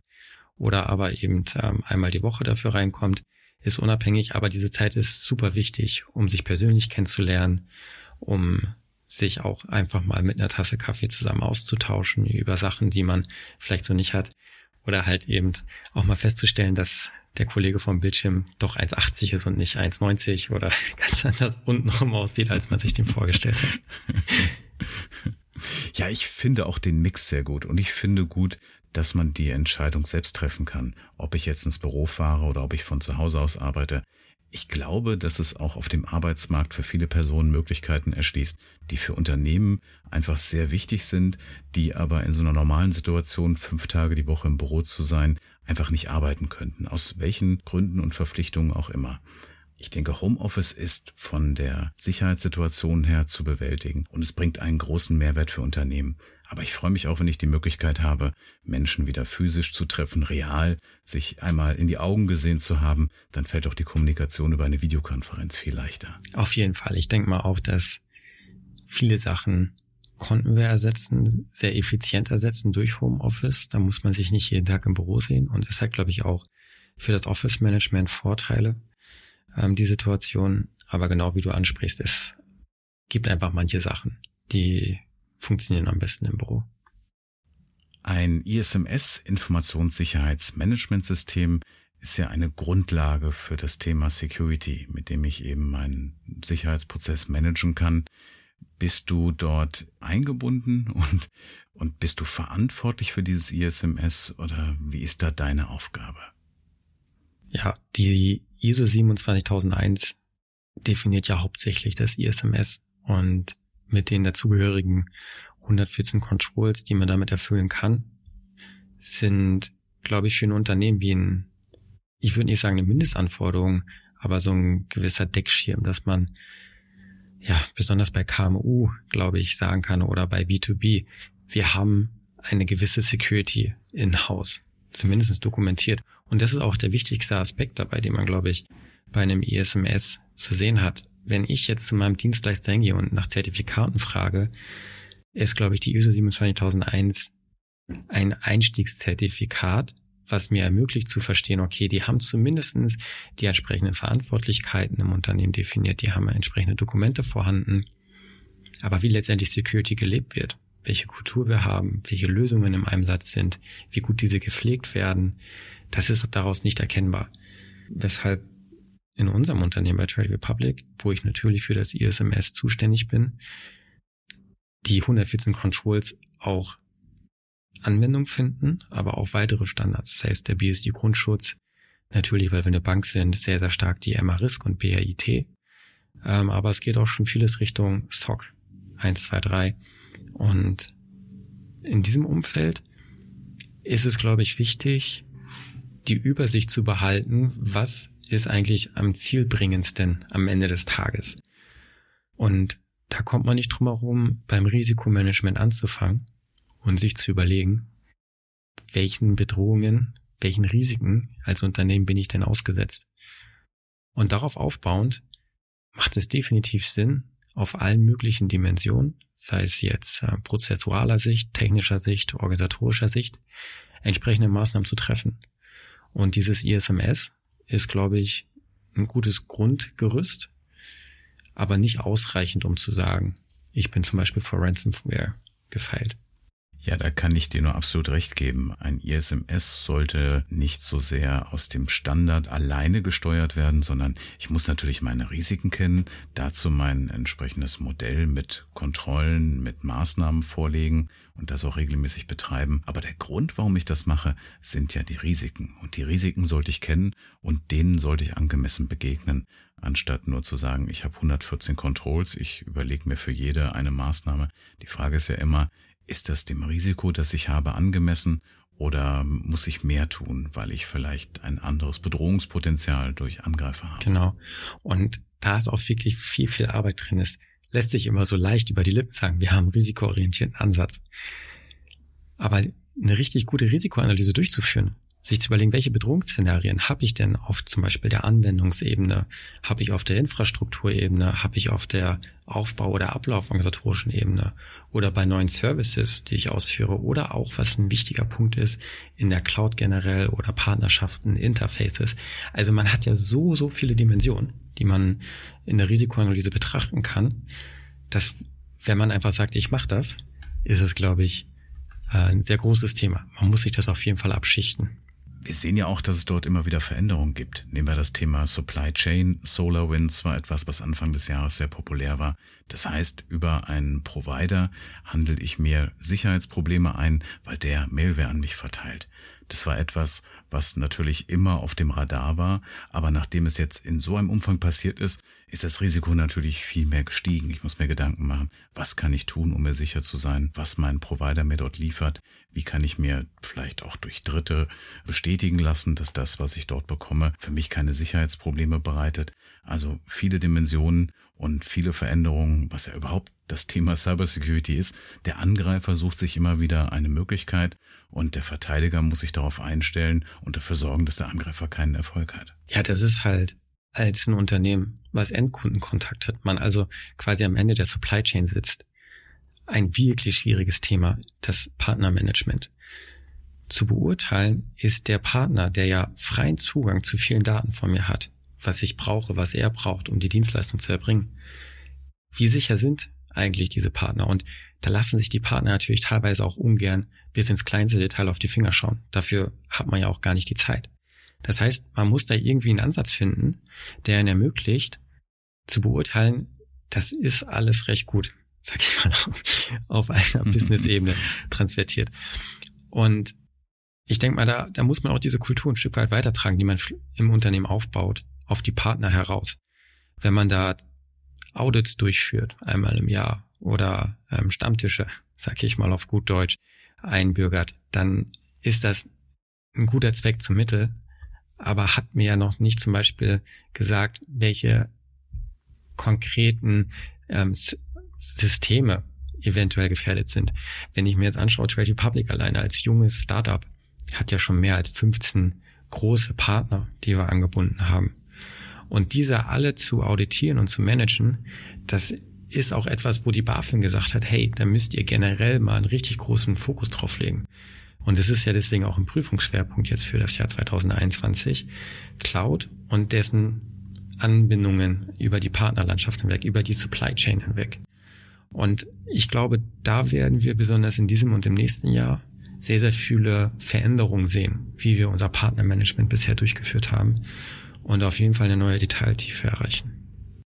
oder aber eben ähm, einmal die Woche dafür reinkommt, ist unabhängig, aber diese Zeit ist super wichtig, um sich persönlich kennenzulernen, um sich auch einfach mal mit einer Tasse Kaffee zusammen auszutauschen über Sachen, die man vielleicht so nicht hat. Oder halt eben auch mal festzustellen, dass der Kollege vom Bildschirm doch 1,80 ist und nicht 1,90 oder ganz anders untenrum aussieht, als man sich den vorgestellt hat. Ja, ich finde auch den Mix sehr gut und ich finde gut, dass man die Entscheidung selbst treffen kann, ob ich jetzt ins Büro fahre oder ob ich von zu Hause aus arbeite. Ich glaube, dass es auch auf dem Arbeitsmarkt für viele Personen Möglichkeiten erschließt, die für Unternehmen einfach sehr wichtig sind, die aber in so einer normalen Situation, fünf Tage die Woche im Büro zu sein, einfach nicht arbeiten könnten, aus welchen Gründen und Verpflichtungen auch immer. Ich denke, Homeoffice ist von der Sicherheitssituation her zu bewältigen und es bringt einen großen Mehrwert für Unternehmen. Aber ich freue mich auch, wenn ich die Möglichkeit habe, Menschen wieder physisch zu treffen, real, sich einmal in die Augen gesehen zu haben, dann fällt auch die Kommunikation über eine Videokonferenz viel leichter. Auf jeden Fall. Ich denke mal auch, dass viele Sachen konnten wir ersetzen, sehr effizient ersetzen durch Homeoffice. Da muss man sich nicht jeden Tag im Büro sehen. Und es hat, glaube ich, auch für das Office-Management Vorteile, ähm, die Situation. Aber genau wie du ansprichst, es gibt einfach manche Sachen, die funktionieren am besten im Büro. Ein ISMS Informationssicherheitsmanagementsystem ist ja eine Grundlage für das Thema Security, mit dem ich eben meinen Sicherheitsprozess managen kann. Bist du dort eingebunden und, und bist du verantwortlich für dieses ISMS oder wie ist da deine Aufgabe? Ja, die ISO 27001 definiert ja hauptsächlich das ISMS und mit den dazugehörigen 114 Controls, die man damit erfüllen kann, sind, glaube ich, für ein Unternehmen wie ein, ich würde nicht sagen eine Mindestanforderung, aber so ein gewisser Deckschirm, dass man ja besonders bei KMU, glaube ich, sagen kann oder bei B2B, wir haben eine gewisse Security in-house, zumindest dokumentiert. Und das ist auch der wichtigste Aspekt dabei, den man, glaube ich, bei einem ISMS zu sehen hat wenn ich jetzt zu meinem Dienstleister hingehe und nach Zertifikaten frage, ist, glaube ich, die ISO 27001 ein Einstiegszertifikat, was mir ermöglicht zu verstehen, okay, die haben zumindestens die entsprechenden Verantwortlichkeiten im Unternehmen definiert, die haben entsprechende Dokumente vorhanden. Aber wie letztendlich Security gelebt wird, welche Kultur wir haben, welche Lösungen im Einsatz sind, wie gut diese gepflegt werden, das ist daraus nicht erkennbar. Weshalb in unserem Unternehmen bei Trade Republic, wo ich natürlich für das ISMS zuständig bin, die 114 Controls auch Anwendung finden, aber auch weitere Standards. Das heißt, der BSD-Grundschutz, natürlich, weil wir eine Bank sind, sehr, sehr stark die MA-Risk und BAIT. Ähm, aber es geht auch schon vieles Richtung SOC 1, 2, 3. Und in diesem Umfeld ist es, glaube ich, wichtig, die Übersicht zu behalten, was ist eigentlich am zielbringendsten am Ende des Tages. Und da kommt man nicht drum herum, beim Risikomanagement anzufangen und sich zu überlegen, welchen Bedrohungen, welchen Risiken als Unternehmen bin ich denn ausgesetzt. Und darauf aufbauend macht es definitiv Sinn, auf allen möglichen Dimensionen, sei es jetzt äh, prozessualer Sicht, technischer Sicht, organisatorischer Sicht, entsprechende Maßnahmen zu treffen. Und dieses ISMS ist, glaube ich, ein gutes Grundgerüst, aber nicht ausreichend, um zu sagen, ich bin zum Beispiel vor Ransomware gefeilt. Ja, da kann ich dir nur absolut recht geben. Ein ISMS sollte nicht so sehr aus dem Standard alleine gesteuert werden, sondern ich muss natürlich meine Risiken kennen, dazu mein entsprechendes Modell mit Kontrollen, mit Maßnahmen vorlegen und das auch regelmäßig betreiben. Aber der Grund, warum ich das mache, sind ja die Risiken. Und die Risiken sollte ich kennen und denen sollte ich angemessen begegnen, anstatt nur zu sagen, ich habe 114 Controls, ich überlege mir für jede eine Maßnahme. Die Frage ist ja immer, ist das dem Risiko, das ich habe, angemessen oder muss ich mehr tun, weil ich vielleicht ein anderes Bedrohungspotenzial durch Angreifer habe? Genau. Und da ist auch wirklich viel, viel Arbeit drin ist, lässt sich immer so leicht über die Lippen sagen, wir haben einen risikoorientierten Ansatz. Aber eine richtig gute Risikoanalyse durchzuführen, sich zu überlegen, welche Bedrohungsszenarien habe ich denn auf zum Beispiel der Anwendungsebene, habe ich auf der Infrastrukturebene, habe ich auf der Aufbau- oder Ablauforganisatorischen Ebene oder bei neuen Services, die ich ausführe oder auch, was ein wichtiger Punkt ist, in der Cloud generell oder Partnerschaften, Interfaces. Also man hat ja so, so viele Dimensionen, die man in der Risikoanalyse betrachten kann, dass wenn man einfach sagt, ich mache das, ist es, glaube ich, äh, ein sehr großes Thema. Man muss sich das auf jeden Fall abschichten. Wir sehen ja auch, dass es dort immer wieder Veränderungen gibt. Nehmen wir das Thema Supply Chain. SolarWinds war etwas, was Anfang des Jahres sehr populär war. Das heißt, über einen Provider handle ich mir Sicherheitsprobleme ein, weil der Mailware an mich verteilt. Das war etwas, was natürlich immer auf dem Radar war, aber nachdem es jetzt in so einem Umfang passiert ist, ist das Risiko natürlich viel mehr gestiegen. Ich muss mir Gedanken machen, was kann ich tun, um mir sicher zu sein, was mein Provider mir dort liefert, wie kann ich mir vielleicht auch durch Dritte bestätigen lassen, dass das, was ich dort bekomme, für mich keine Sicherheitsprobleme bereitet. Also viele Dimensionen und viele Veränderungen, was ja überhaupt das Thema Cybersecurity ist. Der Angreifer sucht sich immer wieder eine Möglichkeit und der Verteidiger muss sich darauf einstellen und dafür sorgen, dass der Angreifer keinen Erfolg hat. Ja, das ist halt als ein Unternehmen, was Endkundenkontakt hat, man also quasi am Ende der Supply Chain sitzt. Ein wirklich schwieriges Thema, das Partnermanagement. Zu beurteilen ist der Partner, der ja freien Zugang zu vielen Daten von mir hat, was ich brauche, was er braucht, um die Dienstleistung zu erbringen. Wie sicher sind eigentlich diese Partner? Und da lassen sich die Partner natürlich teilweise auch ungern bis ins kleinste Detail auf die Finger schauen. Dafür hat man ja auch gar nicht die Zeit. Das heißt, man muss da irgendwie einen Ansatz finden, der ihnen ermöglicht, zu beurteilen, das ist alles recht gut, sag ich mal, auf einer Business-Ebene transvertiert. Und ich denke mal, da, da muss man auch diese Kultur ein Stück weit weitertragen, die man im Unternehmen aufbaut auf die Partner heraus. Wenn man da Audits durchführt, einmal im Jahr, oder ähm, Stammtische, sag ich mal auf gut Deutsch, einbürgert, dann ist das ein guter Zweck zum Mittel, aber hat mir ja noch nicht zum Beispiel gesagt, welche konkreten ähm, Systeme eventuell gefährdet sind. Wenn ich mir jetzt anschaue, Trade Republic alleine als junges Startup hat ja schon mehr als 15 große Partner, die wir angebunden haben. Und diese alle zu auditieren und zu managen, das ist auch etwas, wo die BaFin gesagt hat, hey, da müsst ihr generell mal einen richtig großen Fokus drauf legen. Und es ist ja deswegen auch ein Prüfungsschwerpunkt jetzt für das Jahr 2021. Cloud und dessen Anbindungen über die Partnerlandschaft hinweg, über die Supply Chain hinweg. Und ich glaube, da werden wir besonders in diesem und im nächsten Jahr sehr, sehr viele Veränderungen sehen, wie wir unser Partnermanagement bisher durchgeführt haben und auf jeden Fall eine neue Detailtiefe erreichen.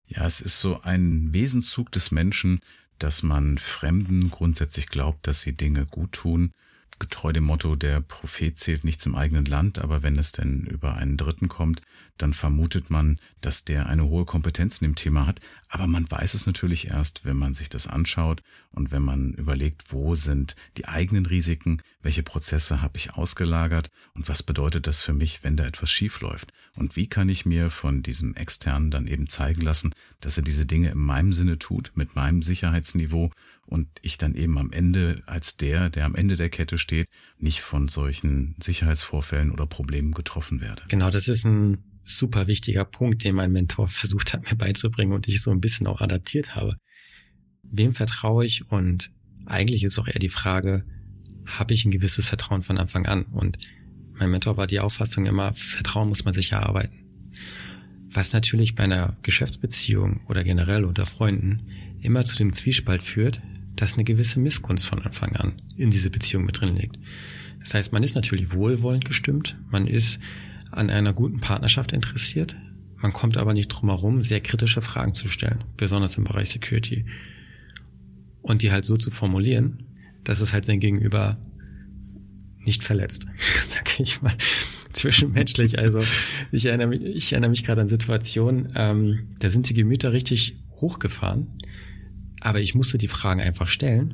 Ja, es ist so ein Wesenszug des Menschen, dass man Fremden grundsätzlich glaubt, dass sie Dinge gut tun. Getreu dem Motto, der Prophet zählt nichts im eigenen Land, aber wenn es denn über einen Dritten kommt, dann vermutet man, dass der eine hohe Kompetenz in dem Thema hat. Aber man weiß es natürlich erst, wenn man sich das anschaut und wenn man überlegt, wo sind die eigenen Risiken, welche Prozesse habe ich ausgelagert und was bedeutet das für mich, wenn da etwas schief läuft. Und wie kann ich mir von diesem Externen dann eben zeigen lassen, dass er diese Dinge in meinem Sinne tut, mit meinem Sicherheitsniveau und ich dann eben am Ende als der, der am Ende der Kette steht, nicht von solchen Sicherheitsvorfällen oder Problemen getroffen werde. Genau, das ist ein super wichtiger Punkt, den mein Mentor versucht hat, mir beizubringen und ich so ein bisschen auch adaptiert habe. Wem vertraue ich? Und eigentlich ist auch eher die Frage, habe ich ein gewisses Vertrauen von Anfang an? Und mein Mentor war die Auffassung immer, Vertrauen muss man sich erarbeiten. Was natürlich bei einer Geschäftsbeziehung oder generell unter Freunden immer zu dem Zwiespalt führt, dass eine gewisse Missgunst von Anfang an in diese Beziehung mit drin liegt. Das heißt, man ist natürlich wohlwollend gestimmt, man ist an einer guten Partnerschaft interessiert. Man kommt aber nicht drum herum, sehr kritische Fragen zu stellen, besonders im Bereich Security. Und die halt so zu formulieren, dass es halt sein Gegenüber nicht verletzt, sag ich mal, zwischenmenschlich. Also ich erinnere mich, ich erinnere mich gerade an Situationen, ähm, da sind die Gemüter richtig hochgefahren, aber ich musste die Fragen einfach stellen,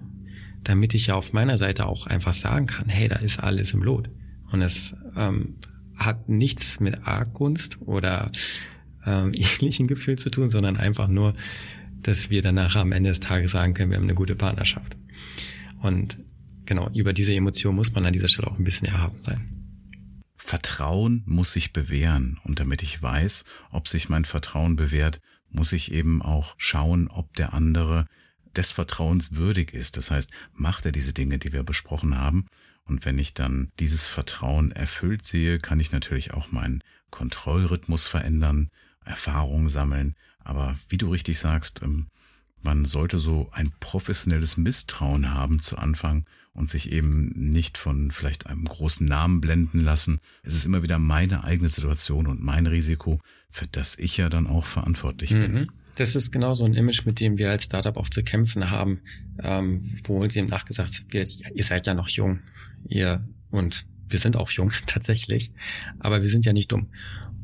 damit ich ja auf meiner Seite auch einfach sagen kann, hey, da ist alles im Lot. Und es ähm, hat nichts mit Arggunst oder ähm, ähnlichen Gefühl zu tun, sondern einfach nur, dass wir danach am Ende des Tages sagen können, wir haben eine gute Partnerschaft. Und genau, über diese Emotion muss man an dieser Stelle auch ein bisschen erhaben sein. Vertrauen muss sich bewähren. Und damit ich weiß, ob sich mein Vertrauen bewährt, muss ich eben auch schauen, ob der andere des Vertrauens würdig ist. Das heißt, macht er diese Dinge, die wir besprochen haben? Und wenn ich dann dieses Vertrauen erfüllt sehe, kann ich natürlich auch meinen Kontrollrhythmus verändern, Erfahrungen sammeln. Aber wie du richtig sagst, ähm, man sollte so ein professionelles Misstrauen haben zu Anfang und sich eben nicht von vielleicht einem großen Namen blenden lassen. Es ist immer wieder meine eigene Situation und mein Risiko, für das ich ja dann auch verantwortlich mhm. bin. Das ist genau so ein Image, mit dem wir als Startup auch zu kämpfen haben, ähm, wo uns eben nachgesagt wird, ihr seid ja noch jung, ihr und wir sind auch jung tatsächlich, aber wir sind ja nicht dumm.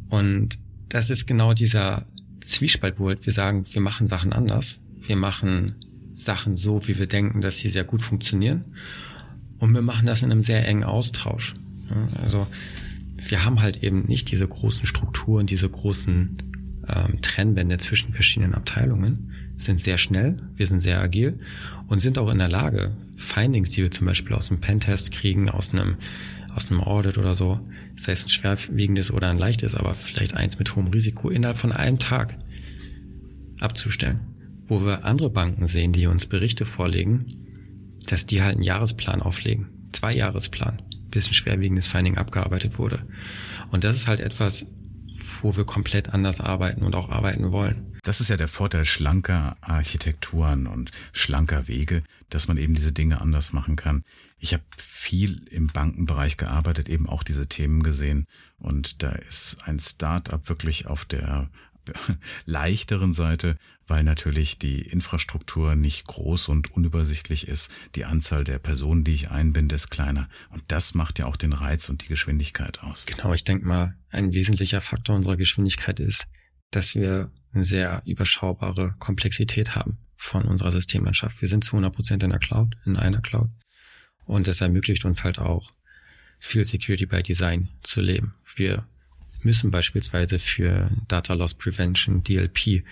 Und das ist genau dieser Zwiespalt, wo wir sagen, wir machen Sachen anders, wir machen Sachen so, wie wir denken, dass sie sehr gut funktionieren und wir machen das in einem sehr engen Austausch. Also wir haben halt eben nicht diese großen Strukturen, diese großen ähm, Trennwände zwischen verschiedenen Abteilungen, sind sehr schnell, wir sind sehr agil und sind auch in der Lage, Findings, die wir zum Beispiel aus einem Pentest kriegen, aus einem, aus einem Audit oder so, sei es ein schwerwiegendes oder ein leichtes, aber vielleicht eins mit hohem Risiko, innerhalb von einem Tag abzustellen. Wo wir andere Banken sehen, die uns Berichte vorlegen, dass die halt einen Jahresplan auflegen. Zwei Jahresplan, bis ein schwerwiegendes Finding abgearbeitet wurde. Und das ist halt etwas, wo wir komplett anders arbeiten und auch arbeiten wollen. Das ist ja der Vorteil schlanker Architekturen und schlanker Wege, dass man eben diese Dinge anders machen kann. Ich habe viel im Bankenbereich gearbeitet, eben auch diese Themen gesehen und da ist ein Start-up wirklich auf der leichteren Seite, weil natürlich die Infrastruktur nicht groß und unübersichtlich ist. Die Anzahl der Personen, die ich einbinde, ist kleiner. Und das macht ja auch den Reiz und die Geschwindigkeit aus. Genau, ich denke mal, ein wesentlicher Faktor unserer Geschwindigkeit ist, dass wir eine sehr überschaubare Komplexität haben von unserer Systemlandschaft. Wir sind zu 100 Prozent in der Cloud, in einer Cloud. Und das ermöglicht uns halt auch, viel Security by Design zu leben. Wir müssen beispielsweise für Data Loss Prevention, DLP,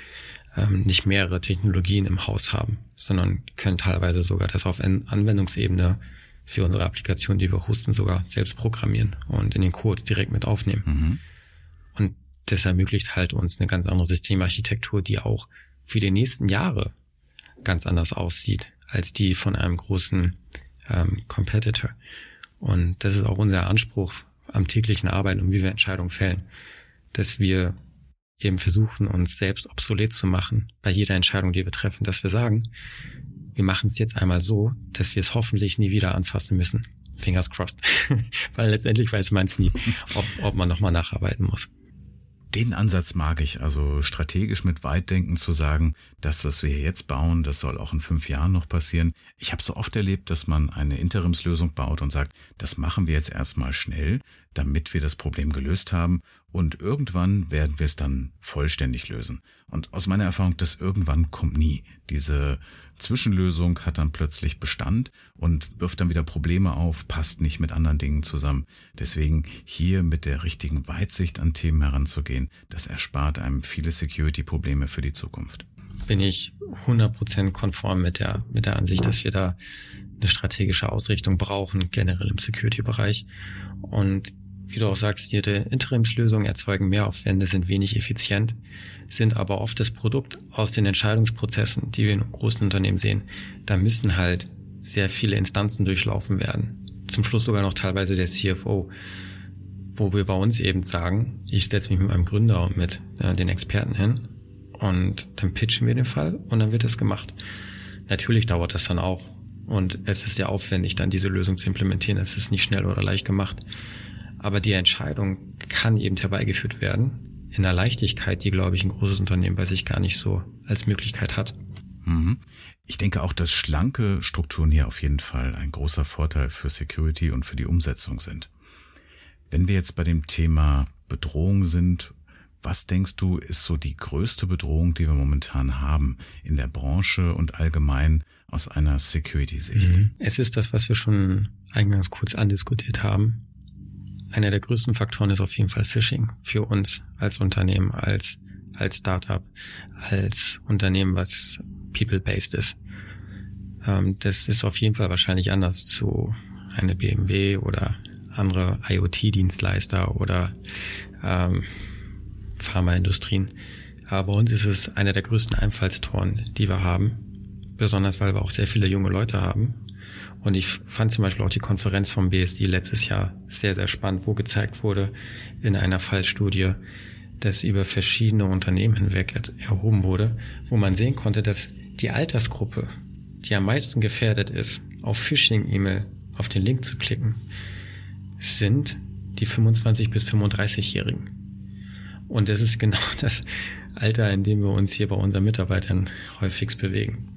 ähm, nicht mehrere Technologien im Haus haben, sondern können teilweise sogar das auf Anwendungsebene für unsere Applikation, die wir hosten, sogar selbst programmieren und in den Code direkt mit aufnehmen. Mhm. Und das ermöglicht halt uns eine ganz andere Systemarchitektur, die auch für die nächsten Jahre ganz anders aussieht als die von einem großen ähm, Competitor. Und das ist auch unser Anspruch am täglichen Arbeiten und wie wir Entscheidungen fällen, dass wir eben versuchen, uns selbst obsolet zu machen bei jeder Entscheidung, die wir treffen, dass wir sagen, wir machen es jetzt einmal so, dass wir es hoffentlich nie wieder anfassen müssen. Fingers crossed. Weil letztendlich weiß man es nie, ob, ob man nochmal nacharbeiten muss. Den Ansatz mag ich, also strategisch mit Weitdenken zu sagen, das, was wir jetzt bauen, das soll auch in fünf Jahren noch passieren. Ich habe so oft erlebt, dass man eine Interimslösung baut und sagt, das machen wir jetzt erstmal schnell, damit wir das Problem gelöst haben und irgendwann werden wir es dann vollständig lösen. Und aus meiner Erfahrung, das irgendwann kommt nie. Diese Zwischenlösung hat dann plötzlich Bestand und wirft dann wieder Probleme auf, passt nicht mit anderen Dingen zusammen. Deswegen hier mit der richtigen Weitsicht an Themen heranzugehen, das erspart einem viele Security-Probleme für die Zukunft. Bin ich 100% konform mit der, mit der Ansicht, dass wir da eine strategische Ausrichtung brauchen, generell im Security-Bereich. Und wie du auch sagst, jede Interimslösungen erzeugen Mehraufwände, sind wenig effizient, sind aber oft das Produkt aus den Entscheidungsprozessen, die wir in großen Unternehmen sehen. Da müssen halt sehr viele Instanzen durchlaufen werden. Zum Schluss sogar noch teilweise der CFO, wo wir bei uns eben sagen, ich setze mich mit meinem Gründer und mit äh, den Experten hin und dann pitchen wir den Fall und dann wird das gemacht. Natürlich dauert das dann auch und es ist sehr aufwendig, dann diese Lösung zu implementieren. Es ist nicht schnell oder leicht gemacht. Aber die Entscheidung kann eben herbeigeführt werden in einer Leichtigkeit, die, glaube ich, ein großes Unternehmen bei sich gar nicht so als Möglichkeit hat. Mhm. Ich denke auch, dass schlanke Strukturen hier auf jeden Fall ein großer Vorteil für Security und für die Umsetzung sind. Wenn wir jetzt bei dem Thema Bedrohung sind, was denkst du, ist so die größte Bedrohung, die wir momentan haben in der Branche und allgemein aus einer Security-Sicht? Mhm. Es ist das, was wir schon eingangs kurz andiskutiert haben einer der größten Faktoren ist auf jeden Fall Phishing für uns als Unternehmen, als, als Startup, als Unternehmen, was people-based ist. Ähm, das ist auf jeden Fall wahrscheinlich anders zu einer BMW oder andere IoT-Dienstleister oder ähm, Pharmaindustrien. Aber bei uns ist es einer der größten Einfallstoren, die wir haben. Besonders weil wir auch sehr viele junge Leute haben, und ich fand zum Beispiel auch die Konferenz vom BSD letztes Jahr sehr, sehr spannend, wo gezeigt wurde in einer Fallstudie, dass über verschiedene Unternehmen hinweg erhoben wurde, wo man sehen konnte, dass die Altersgruppe, die am meisten gefährdet ist, auf Phishing-E-Mail auf den Link zu klicken, sind die 25 bis 35-Jährigen. Und das ist genau das Alter, in dem wir uns hier bei unseren Mitarbeitern häufigst bewegen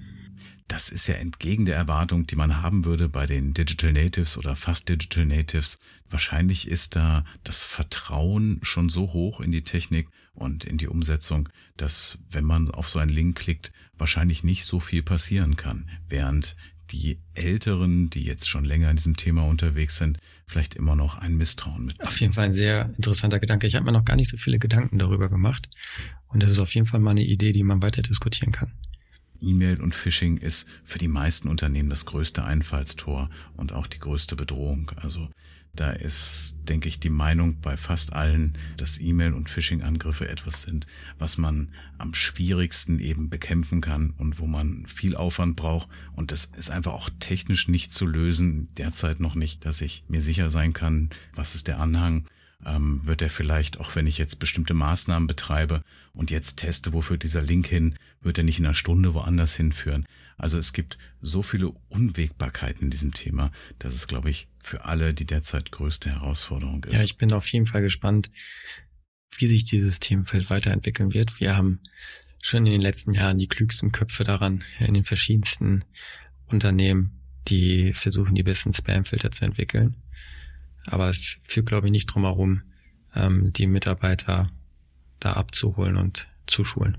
das ist ja entgegen der Erwartung, die man haben würde bei den Digital Natives oder fast Digital Natives. Wahrscheinlich ist da das Vertrauen schon so hoch in die Technik und in die Umsetzung, dass wenn man auf so einen Link klickt, wahrscheinlich nicht so viel passieren kann, während die Älteren, die jetzt schon länger in diesem Thema unterwegs sind, vielleicht immer noch ein Misstrauen mit. Auf jeden Fall ein sehr interessanter Gedanke. Ich habe mir noch gar nicht so viele Gedanken darüber gemacht. Und das ist auf jeden Fall mal eine Idee, die man weiter diskutieren kann. E-Mail und Phishing ist für die meisten Unternehmen das größte Einfallstor und auch die größte Bedrohung. Also da ist, denke ich, die Meinung bei fast allen, dass E-Mail und Phishing-Angriffe etwas sind, was man am schwierigsten eben bekämpfen kann und wo man viel Aufwand braucht. Und das ist einfach auch technisch nicht zu lösen, derzeit noch nicht, dass ich mir sicher sein kann, was ist der Anhang, ähm, wird er vielleicht, auch wenn ich jetzt bestimmte Maßnahmen betreibe und jetzt teste, wo führt dieser Link hin, wird er nicht in einer Stunde woanders hinführen. Also es gibt so viele Unwägbarkeiten in diesem Thema, dass es, glaube ich, für alle die derzeit größte Herausforderung ist. Ja, ich bin auf jeden Fall gespannt, wie sich dieses Themenfeld weiterentwickeln wird. Wir haben schon in den letzten Jahren die klügsten Köpfe daran in den verschiedensten Unternehmen, die versuchen, die besten Spamfilter zu entwickeln. Aber es führt, glaube ich, nicht drum herum, ähm, die Mitarbeiter da abzuholen und zu schulen.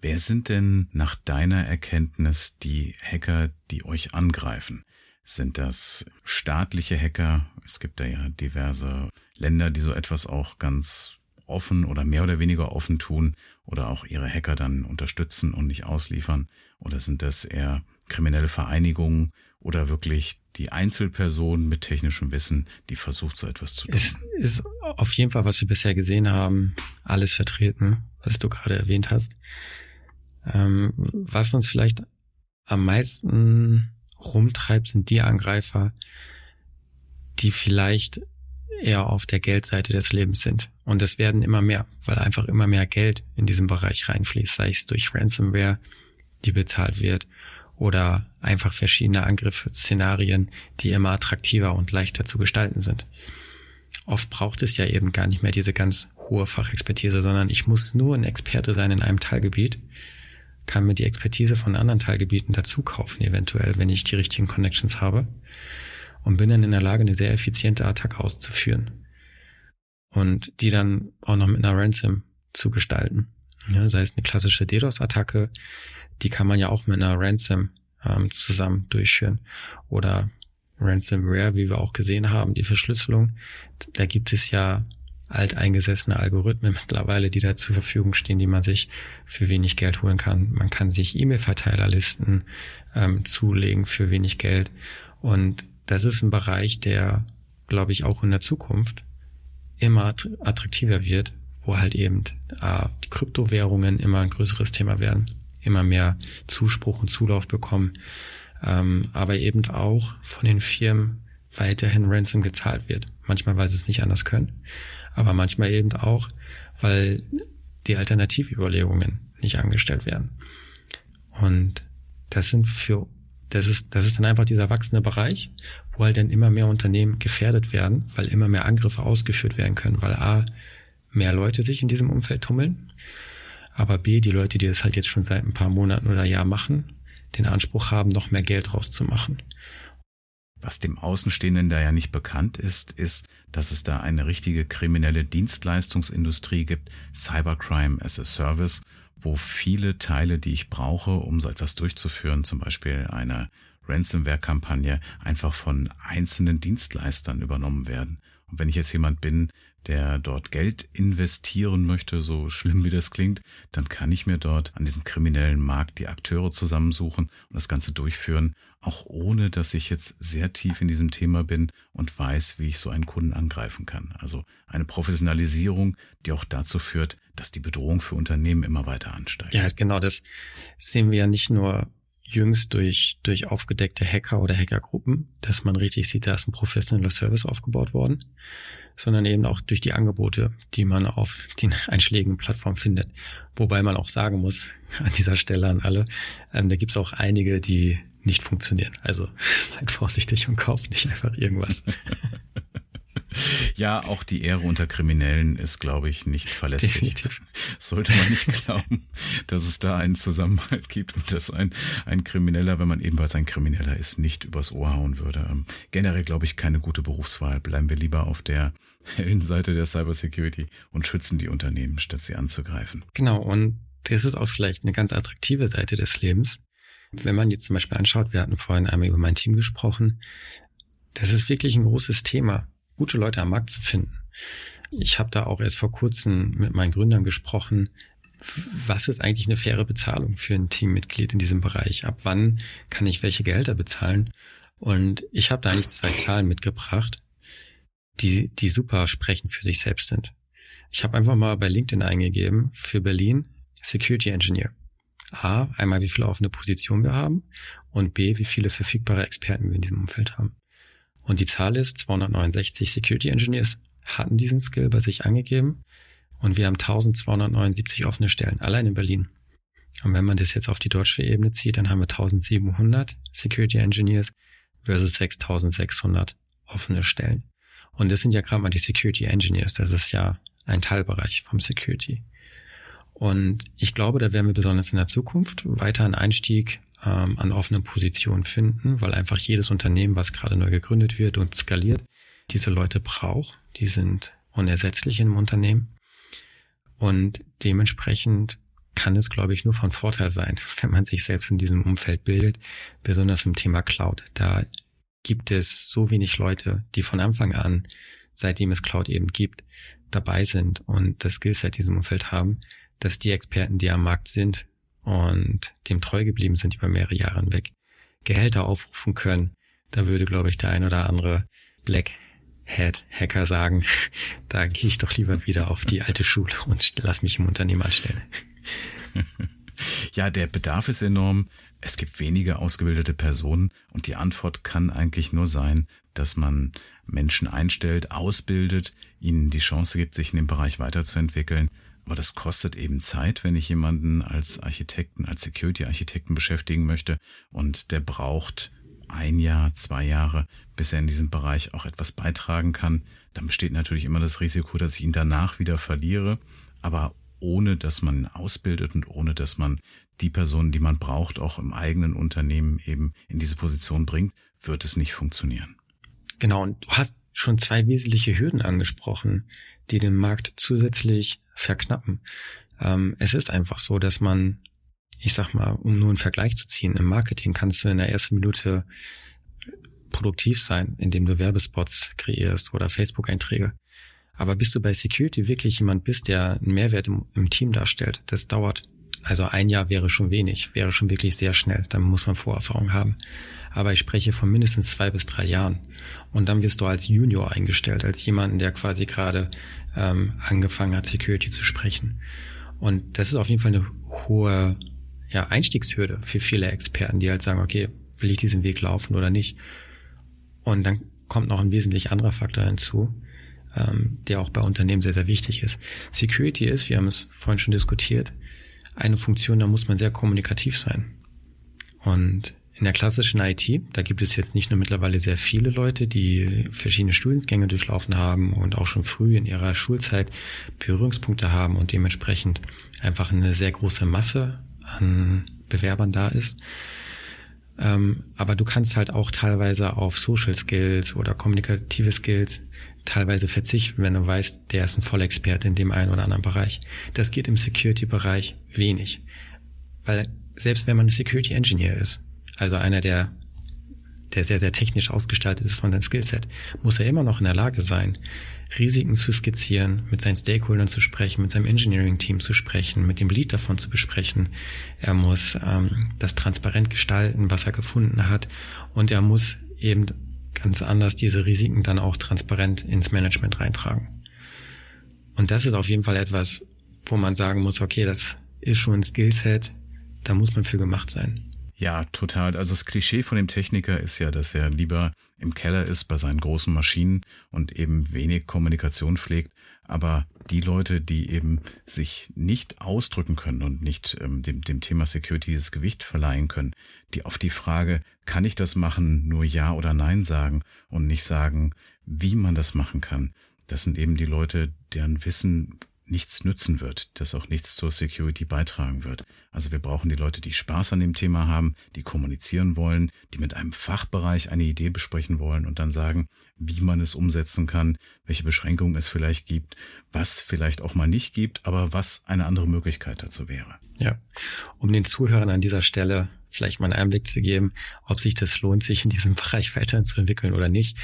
Wer sind denn nach deiner Erkenntnis die Hacker, die euch angreifen? Sind das staatliche Hacker? Es gibt da ja diverse Länder, die so etwas auch ganz offen oder mehr oder weniger offen tun oder auch ihre Hacker dann unterstützen und nicht ausliefern? Oder sind das eher kriminelle Vereinigungen oder wirklich die Einzelperson mit technischem Wissen, die versucht, so etwas zu tun. Es ist auf jeden Fall, was wir bisher gesehen haben, alles vertreten, was du gerade erwähnt hast. Ähm, was uns vielleicht am meisten rumtreibt, sind die Angreifer, die vielleicht eher auf der Geldseite des Lebens sind. Und es werden immer mehr, weil einfach immer mehr Geld in diesem Bereich reinfließt, sei es durch Ransomware, die bezahlt wird, oder einfach verschiedene Angriffsszenarien, die immer attraktiver und leichter zu gestalten sind. oft braucht es ja eben gar nicht mehr diese ganz hohe Fachexpertise, sondern ich muss nur ein Experte sein in einem Teilgebiet, kann mir die Expertise von anderen Teilgebieten dazu kaufen, eventuell, wenn ich die richtigen Connections habe und bin dann in der Lage, eine sehr effiziente Attacke auszuführen und die dann auch noch mit einer Ransom zu gestalten. Ja, sei es eine klassische DDoS-Attacke, die kann man ja auch mit einer Ransom ähm, zusammen durchführen. Oder Ransomware, wie wir auch gesehen haben, die Verschlüsselung. Da gibt es ja alteingesessene Algorithmen mittlerweile, die da zur Verfügung stehen, die man sich für wenig Geld holen kann. Man kann sich E-Mail-Verteilerlisten ähm, zulegen für wenig Geld. Und das ist ein Bereich, der, glaube ich, auch in der Zukunft immer attraktiver wird, wo halt eben äh, die Kryptowährungen immer ein größeres Thema werden, immer mehr Zuspruch und Zulauf bekommen, ähm, aber eben auch von den Firmen weiterhin Ransom gezahlt wird. Manchmal, weil sie es nicht anders können, aber manchmal eben auch, weil die Alternativüberlegungen nicht angestellt werden. Und das sind für, das ist, das ist dann einfach dieser wachsende Bereich, wo halt dann immer mehr Unternehmen gefährdet werden, weil immer mehr Angriffe ausgeführt werden können, weil A, mehr Leute sich in diesem Umfeld tummeln, aber B, die Leute, die das halt jetzt schon seit ein paar Monaten oder Jahr machen, den Anspruch haben, noch mehr Geld rauszumachen. Was dem Außenstehenden da ja nicht bekannt ist, ist, dass es da eine richtige kriminelle Dienstleistungsindustrie gibt, Cybercrime as a Service, wo viele Teile, die ich brauche, um so etwas durchzuführen, zum Beispiel eine Ransomware-Kampagne, einfach von einzelnen Dienstleistern übernommen werden. Und wenn ich jetzt jemand bin, der dort Geld investieren möchte, so schlimm wie das klingt, dann kann ich mir dort an diesem kriminellen Markt die Akteure zusammensuchen und das Ganze durchführen, auch ohne dass ich jetzt sehr tief in diesem Thema bin und weiß, wie ich so einen Kunden angreifen kann. Also eine Professionalisierung, die auch dazu führt, dass die Bedrohung für Unternehmen immer weiter ansteigt. Ja, genau, das sehen wir ja nicht nur jüngst durch, durch aufgedeckte Hacker oder Hackergruppen, dass man richtig sieht, da ist ein professioneller Service aufgebaut worden, sondern eben auch durch die Angebote, die man auf den einschlägigen Plattformen findet. Wobei man auch sagen muss, an dieser Stelle an alle, ähm, da gibt's auch einige, die nicht funktionieren. Also seid vorsichtig und kauft nicht einfach irgendwas. Ja, auch die Ehre unter Kriminellen ist, glaube ich, nicht verlässlich. Definitiv. Sollte man nicht glauben, dass es da einen Zusammenhalt gibt und dass ein, ein Krimineller, wenn man ebenfalls ein Krimineller ist, nicht übers Ohr hauen würde. Ähm, generell, glaube ich, keine gute Berufswahl. Bleiben wir lieber auf der hellen Seite der Cybersecurity und schützen die Unternehmen, statt sie anzugreifen. Genau, und das ist auch vielleicht eine ganz attraktive Seite des Lebens. Wenn man jetzt zum Beispiel anschaut, wir hatten vorhin einmal über mein Team gesprochen, das ist wirklich ein großes Thema gute Leute am Markt zu finden. Ich habe da auch erst vor kurzem mit meinen Gründern gesprochen, was ist eigentlich eine faire Bezahlung für ein Teammitglied in diesem Bereich? Ab wann kann ich welche Gehälter bezahlen? Und ich habe da eigentlich zwei Zahlen mitgebracht, die, die super sprechen für sich selbst sind. Ich habe einfach mal bei LinkedIn eingegeben für Berlin Security Engineer. A, einmal wie viele offene Positionen wir haben und B, wie viele verfügbare Experten wir in diesem Umfeld haben. Und die Zahl ist, 269 Security Engineers hatten diesen Skill bei sich angegeben und wir haben 1279 offene Stellen, allein in Berlin. Und wenn man das jetzt auf die deutsche Ebene zieht, dann haben wir 1700 Security Engineers versus 6600 offene Stellen. Und das sind ja gerade mal die Security Engineers. Das ist ja ein Teilbereich vom Security. Und ich glaube, da werden wir besonders in der Zukunft weiter einen Einstieg ähm, an offenen Positionen finden, weil einfach jedes Unternehmen, was gerade neu gegründet wird und skaliert, diese Leute braucht. Die sind unersetzlich in einem Unternehmen. Und dementsprechend kann es, glaube ich, nur von Vorteil sein, wenn man sich selbst in diesem Umfeld bildet, besonders im Thema Cloud. Da gibt es so wenig Leute, die von Anfang an, seitdem es Cloud eben gibt, dabei sind und das Skillset in diesem Umfeld haben, dass die Experten, die am Markt sind, und dem treu geblieben sind über mehrere Jahre hinweg, Gehälter aufrufen können, da würde, glaube ich, der ein oder andere Black Hat Hacker sagen, da gehe ich doch lieber wieder auf die alte Schule und lass mich im Unternehmen anstellen. Ja, der Bedarf ist enorm. Es gibt wenige ausgebildete Personen und die Antwort kann eigentlich nur sein, dass man Menschen einstellt, ausbildet, ihnen die Chance gibt, sich in dem Bereich weiterzuentwickeln aber das kostet eben Zeit, wenn ich jemanden als Architekten, als Security-Architekten beschäftigen möchte. Und der braucht ein Jahr, zwei Jahre, bis er in diesem Bereich auch etwas beitragen kann. Dann besteht natürlich immer das Risiko, dass ich ihn danach wieder verliere. Aber ohne dass man ausbildet und ohne dass man die Personen, die man braucht, auch im eigenen Unternehmen eben in diese Position bringt, wird es nicht funktionieren. Genau, und du hast schon zwei wesentliche Hürden angesprochen, die den Markt zusätzlich verknappen. Ähm, es ist einfach so, dass man, ich sag mal, um nur einen Vergleich zu ziehen, im Marketing kannst du in der ersten Minute produktiv sein, indem du Werbespots kreierst oder Facebook-Einträge. Aber bis du bei Security wirklich jemand bist, der einen Mehrwert im, im, Team darstellt, das dauert. Also ein Jahr wäre schon wenig, wäre schon wirklich sehr schnell. Da muss man Vorerfahrung haben. Aber ich spreche von mindestens zwei bis drei Jahren. Und dann wirst du als Junior eingestellt, als jemanden, der quasi gerade ähm, angefangen hat, Security zu sprechen. Und das ist auf jeden Fall eine hohe ja, Einstiegshürde für viele Experten, die halt sagen, okay, will ich diesen Weg laufen oder nicht? Und dann kommt noch ein wesentlich anderer Faktor hinzu ähm, der auch bei Unternehmen sehr, sehr wichtig ist. Security ist, wir haben es vorhin schon diskutiert, eine Funktion, da muss man sehr kommunikativ sein. Und in der klassischen IT, da gibt es jetzt nicht nur mittlerweile sehr viele Leute, die verschiedene Studiengänge durchlaufen haben und auch schon früh in ihrer Schulzeit Berührungspunkte haben und dementsprechend einfach eine sehr große Masse an Bewerbern da ist. Ähm, aber du kannst halt auch teilweise auf Social Skills oder kommunikative Skills teilweise verzichten, wenn du weißt, der ist ein Vollexperte in dem einen oder anderen Bereich. Das geht im Security-Bereich wenig. Weil selbst wenn man ein Security Engineer ist, also einer, der, der sehr, sehr technisch ausgestaltet ist von seinem Skillset, muss er immer noch in der Lage sein, Risiken zu skizzieren, mit seinen Stakeholdern zu sprechen, mit seinem Engineering-Team zu sprechen, mit dem Lead davon zu besprechen. Er muss ähm, das transparent gestalten, was er gefunden hat. Und er muss eben ganz anders diese Risiken dann auch transparent ins Management reintragen. Und das ist auf jeden Fall etwas, wo man sagen muss, okay, das ist schon ein Skillset, da muss man für gemacht sein. Ja, total. Also das Klischee von dem Techniker ist ja, dass er lieber im Keller ist bei seinen großen Maschinen und eben wenig Kommunikation pflegt. Aber die Leute, die eben sich nicht ausdrücken können und nicht ähm, dem, dem Thema Security dieses Gewicht verleihen können, die auf die Frage, kann ich das machen, nur Ja oder Nein sagen und nicht sagen, wie man das machen kann, das sind eben die Leute, deren Wissen nichts nützen wird, das auch nichts zur Security beitragen wird. Also wir brauchen die Leute, die Spaß an dem Thema haben, die kommunizieren wollen, die mit einem Fachbereich eine Idee besprechen wollen und dann sagen, wie man es umsetzen kann, welche Beschränkungen es vielleicht gibt, was vielleicht auch mal nicht gibt, aber was eine andere Möglichkeit dazu wäre. Ja, um den Zuhörern an dieser Stelle vielleicht mal einen Einblick zu geben, ob sich das lohnt, sich in diesem Bereich weiterzuentwickeln oder nicht.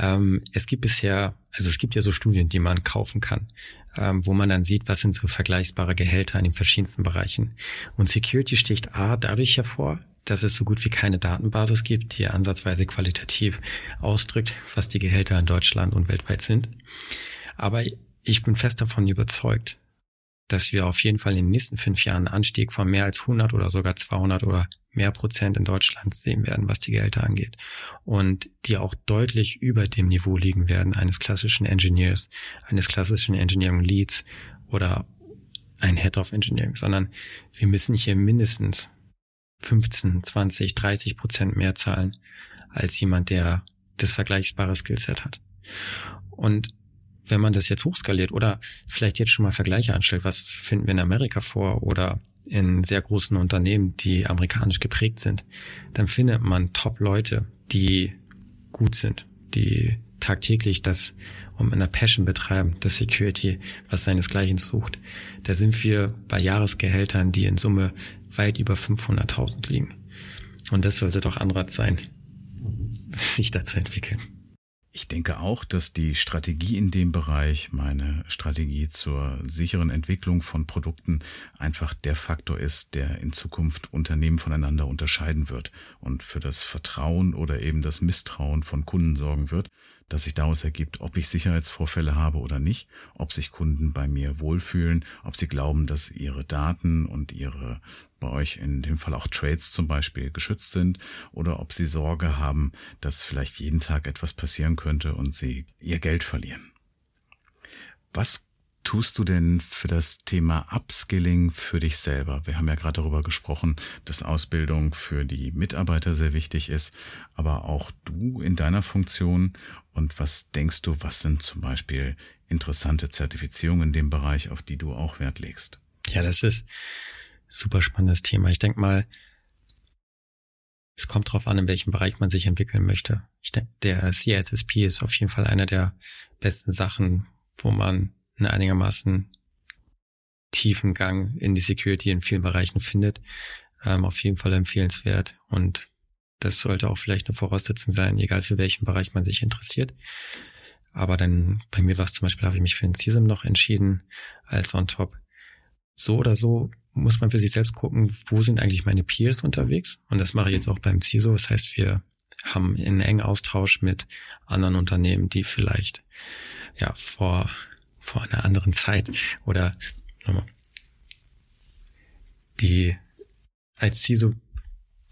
Ähm, es gibt bisher, also es gibt ja so Studien, die man kaufen kann, ähm, wo man dann sieht, was sind so vergleichbare Gehälter in den verschiedensten Bereichen. Und Security sticht A dadurch hervor, dass es so gut wie keine Datenbasis gibt, die ansatzweise qualitativ ausdrückt, was die Gehälter in Deutschland und weltweit sind. Aber ich bin fest davon überzeugt, dass wir auf jeden Fall in den nächsten fünf Jahren einen Anstieg von mehr als 100 oder sogar 200 oder mehr Prozent in Deutschland sehen werden, was die Gehälter angeht. Und die auch deutlich über dem Niveau liegen werden eines klassischen Engineers, eines klassischen Engineering Leads oder ein Head of Engineering, sondern wir müssen hier mindestens 15, 20, 30 Prozent mehr zahlen als jemand, der das vergleichbare Skillset hat. Und wenn man das jetzt hochskaliert oder vielleicht jetzt schon mal Vergleiche anstellt, was finden wir in Amerika vor oder in sehr großen Unternehmen, die amerikanisch geprägt sind, dann findet man Top-Leute, die gut sind, die tagtäglich das um einer Passion betreiben, das Security, was seinesgleichen sucht. Da sind wir bei Jahresgehältern, die in Summe weit über 500.000 liegen. Und das sollte doch Anreiz sein, sich da zu entwickeln. Ich denke auch, dass die Strategie in dem Bereich, meine Strategie zur sicheren Entwicklung von Produkten, einfach der Faktor ist, der in Zukunft Unternehmen voneinander unterscheiden wird und für das Vertrauen oder eben das Misstrauen von Kunden sorgen wird, dass sich daraus ergibt, ob ich Sicherheitsvorfälle habe oder nicht, ob sich Kunden bei mir wohlfühlen, ob sie glauben, dass ihre Daten und ihre bei euch in dem Fall auch Trades zum Beispiel geschützt sind oder ob sie Sorge haben, dass vielleicht jeden Tag etwas passieren könnte und sie ihr Geld verlieren. Was tust du denn für das Thema Upskilling für dich selber? Wir haben ja gerade darüber gesprochen, dass Ausbildung für die Mitarbeiter sehr wichtig ist, aber auch du in deiner Funktion. Und was denkst du, was sind zum Beispiel interessante Zertifizierungen in dem Bereich, auf die du auch Wert legst? Ja, das ist super spannendes Thema. Ich denke mal, es kommt darauf an, in welchem Bereich man sich entwickeln möchte. Ich denke, der CISSP ist auf jeden Fall einer der besten Sachen, wo man einen einigermaßen tiefen Gang in die Security in vielen Bereichen findet. Ähm, auf jeden Fall empfehlenswert und das sollte auch vielleicht eine Voraussetzung sein, egal für welchen Bereich man sich interessiert. Aber dann, bei mir war es zum Beispiel, habe ich mich für den CISM noch entschieden als on top. So oder so muss man für sich selbst gucken, wo sind eigentlich meine Peers unterwegs? Und das mache ich jetzt auch beim CISO. Das heißt, wir haben einen engen Austausch mit anderen Unternehmen, die vielleicht ja vor vor einer anderen Zeit oder die als CISO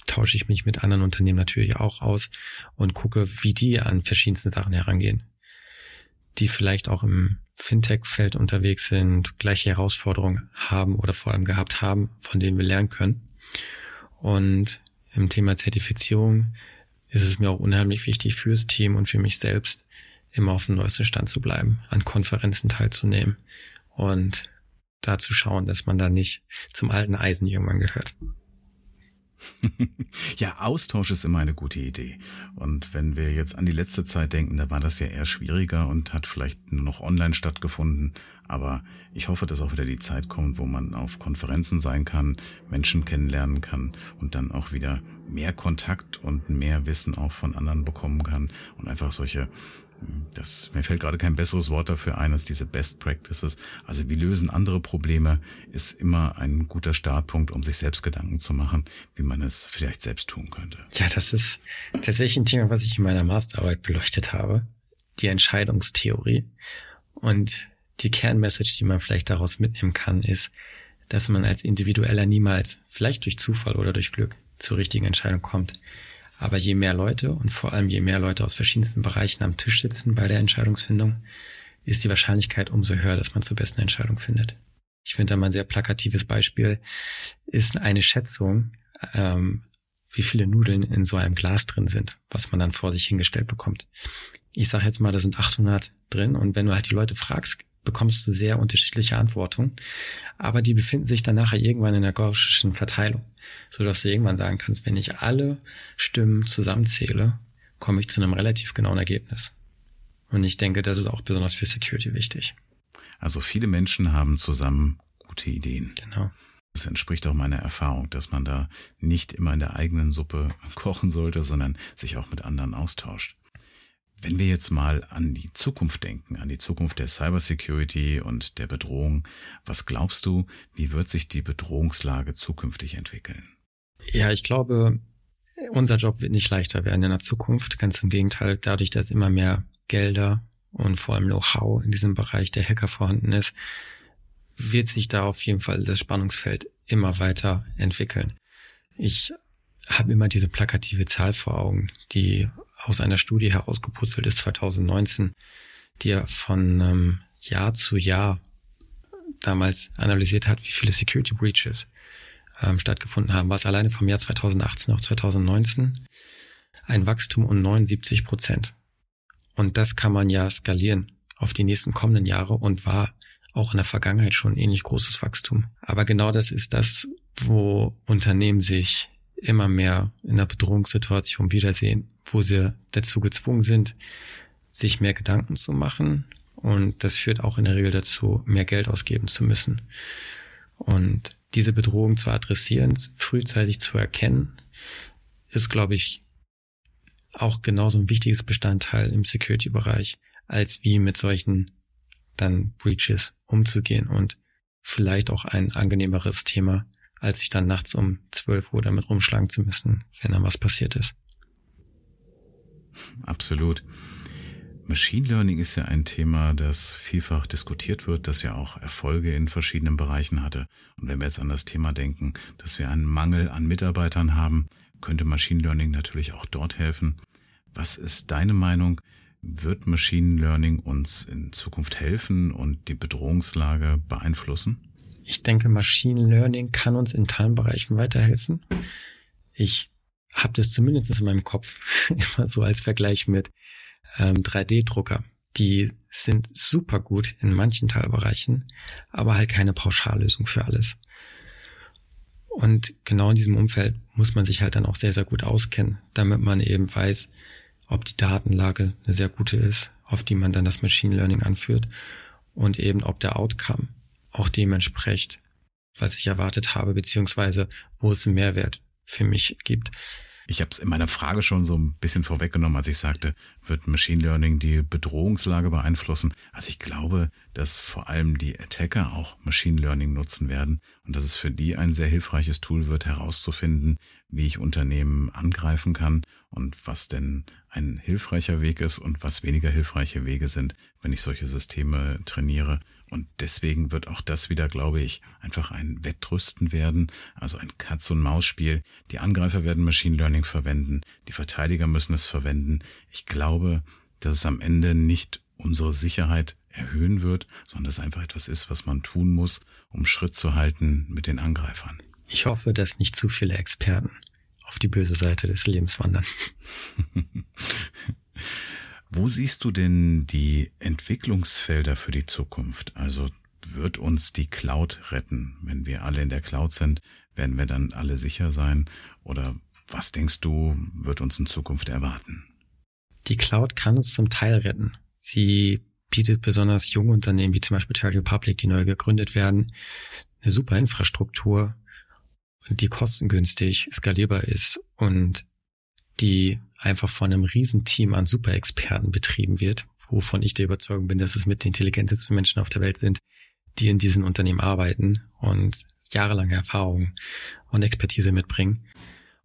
tausche ich mich mit anderen Unternehmen natürlich auch aus und gucke, wie die an verschiedensten Sachen herangehen, die vielleicht auch im Fintech-Feld unterwegs sind, gleiche Herausforderungen haben oder vor allem gehabt haben, von denen wir lernen können. Und im Thema Zertifizierung ist es mir auch unheimlich wichtig fürs Team und für mich selbst, immer auf dem neuesten Stand zu bleiben, an Konferenzen teilzunehmen und da zu schauen, dass man da nicht zum alten Eisen irgendwann gehört. ja, Austausch ist immer eine gute Idee. Und wenn wir jetzt an die letzte Zeit denken, da war das ja eher schwieriger und hat vielleicht nur noch online stattgefunden. Aber ich hoffe, dass auch wieder die Zeit kommt, wo man auf Konferenzen sein kann, Menschen kennenlernen kann und dann auch wieder mehr Kontakt und mehr Wissen auch von anderen bekommen kann und einfach solche das, mir fällt gerade kein besseres Wort dafür ein als diese Best Practices. Also wie lösen andere Probleme ist immer ein guter Startpunkt, um sich selbst Gedanken zu machen, wie man es vielleicht selbst tun könnte. Ja, das ist tatsächlich ein Thema, was ich in meiner Masterarbeit beleuchtet habe. Die Entscheidungstheorie. Und die Kernmessage, die man vielleicht daraus mitnehmen kann, ist, dass man als Individueller niemals, vielleicht durch Zufall oder durch Glück, zur richtigen Entscheidung kommt. Aber je mehr Leute und vor allem je mehr Leute aus verschiedensten Bereichen am Tisch sitzen bei der Entscheidungsfindung, ist die Wahrscheinlichkeit umso höher, dass man zur besten Entscheidung findet. Ich finde da mal ein sehr plakatives Beispiel ist eine Schätzung, ähm, wie viele Nudeln in so einem Glas drin sind, was man dann vor sich hingestellt bekommt. Ich sage jetzt mal, da sind 800 drin und wenn du halt die Leute fragst, bekommst du sehr unterschiedliche Antworten, aber die befinden sich dann nachher irgendwann in der gaußschen Verteilung, so dass du irgendwann sagen kannst, wenn ich alle Stimmen zusammenzähle, komme ich zu einem relativ genauen Ergebnis. Und ich denke, das ist auch besonders für Security wichtig. Also viele Menschen haben zusammen gute Ideen. Genau. Das entspricht auch meiner Erfahrung, dass man da nicht immer in der eigenen Suppe kochen sollte, sondern sich auch mit anderen austauscht. Wenn wir jetzt mal an die Zukunft denken, an die Zukunft der Cybersecurity und der Bedrohung, was glaubst du, wie wird sich die Bedrohungslage zukünftig entwickeln? Ja, ich glaube, unser Job wird nicht leichter werden in der Zukunft. Ganz im Gegenteil, dadurch, dass immer mehr Gelder und vor allem Know-how in diesem Bereich der Hacker vorhanden ist, wird sich da auf jeden Fall das Spannungsfeld immer weiter entwickeln. Ich habe immer diese plakative Zahl vor Augen, die aus einer Studie herausgeputzelt ist 2019, die er von ähm, Jahr zu Jahr damals analysiert hat, wie viele Security Breaches ähm, stattgefunden haben, was alleine vom Jahr 2018 auf 2019 ein Wachstum um 79 Prozent. Und das kann man ja skalieren auf die nächsten kommenden Jahre und war auch in der Vergangenheit schon ähnlich großes Wachstum. Aber genau das ist das, wo Unternehmen sich immer mehr in einer Bedrohungssituation wiedersehen, wo sie dazu gezwungen sind, sich mehr Gedanken zu machen. Und das führt auch in der Regel dazu, mehr Geld ausgeben zu müssen. Und diese Bedrohung zu adressieren, frühzeitig zu erkennen, ist, glaube ich, auch genauso ein wichtiges Bestandteil im Security-Bereich, als wie mit solchen dann Breaches umzugehen und vielleicht auch ein angenehmeres Thema als sich dann nachts um 12 Uhr damit rumschlagen zu müssen, wenn dann was passiert ist. Absolut. Machine Learning ist ja ein Thema, das vielfach diskutiert wird, das ja auch Erfolge in verschiedenen Bereichen hatte. Und wenn wir jetzt an das Thema denken, dass wir einen Mangel an Mitarbeitern haben, könnte Machine Learning natürlich auch dort helfen. Was ist deine Meinung? Wird Machine Learning uns in Zukunft helfen und die Bedrohungslage beeinflussen? Ich denke, Machine Learning kann uns in Teilbereichen weiterhelfen. Ich habe das zumindest in meinem Kopf immer so als Vergleich mit ähm, 3D-Drucker. Die sind super gut in manchen Teilbereichen, aber halt keine Pauschallösung für alles. Und genau in diesem Umfeld muss man sich halt dann auch sehr, sehr gut auskennen, damit man eben weiß, ob die Datenlage eine sehr gute ist, auf die man dann das Machine Learning anführt und eben ob der Outcome auch dementsprechend, was ich erwartet habe, beziehungsweise wo es einen Mehrwert für mich gibt. Ich habe es in meiner Frage schon so ein bisschen vorweggenommen, als ich sagte, wird Machine Learning die Bedrohungslage beeinflussen? Also ich glaube, dass vor allem die Attacker auch Machine Learning nutzen werden und dass es für die ein sehr hilfreiches Tool wird, herauszufinden, wie ich Unternehmen angreifen kann und was denn ein hilfreicher Weg ist und was weniger hilfreiche Wege sind, wenn ich solche Systeme trainiere und deswegen wird auch das wieder, glaube ich, einfach ein Wettrüsten werden, also ein Katz-und-Maus-Spiel. Die Angreifer werden Machine Learning verwenden, die Verteidiger müssen es verwenden. Ich glaube, dass es am Ende nicht unsere Sicherheit erhöhen wird, sondern dass es einfach etwas ist, was man tun muss, um Schritt zu halten mit den Angreifern. Ich hoffe, dass nicht zu viele Experten auf die böse Seite des Lebens wandern. Wo siehst du denn die Entwicklungsfelder für die Zukunft? Also wird uns die Cloud retten? Wenn wir alle in der Cloud sind, werden wir dann alle sicher sein? Oder was denkst du, wird uns in Zukunft erwarten? Die Cloud kann uns zum Teil retten. Sie bietet besonders junge Unternehmen wie zum Beispiel Trade Republic, die neu gegründet werden, eine super Infrastruktur, die kostengünstig skalierbar ist und die einfach von einem Riesenteam an Superexperten betrieben wird, wovon ich der Überzeugung bin, dass es mit den intelligentesten Menschen auf der Welt sind, die in diesen Unternehmen arbeiten und jahrelange Erfahrung und Expertise mitbringen.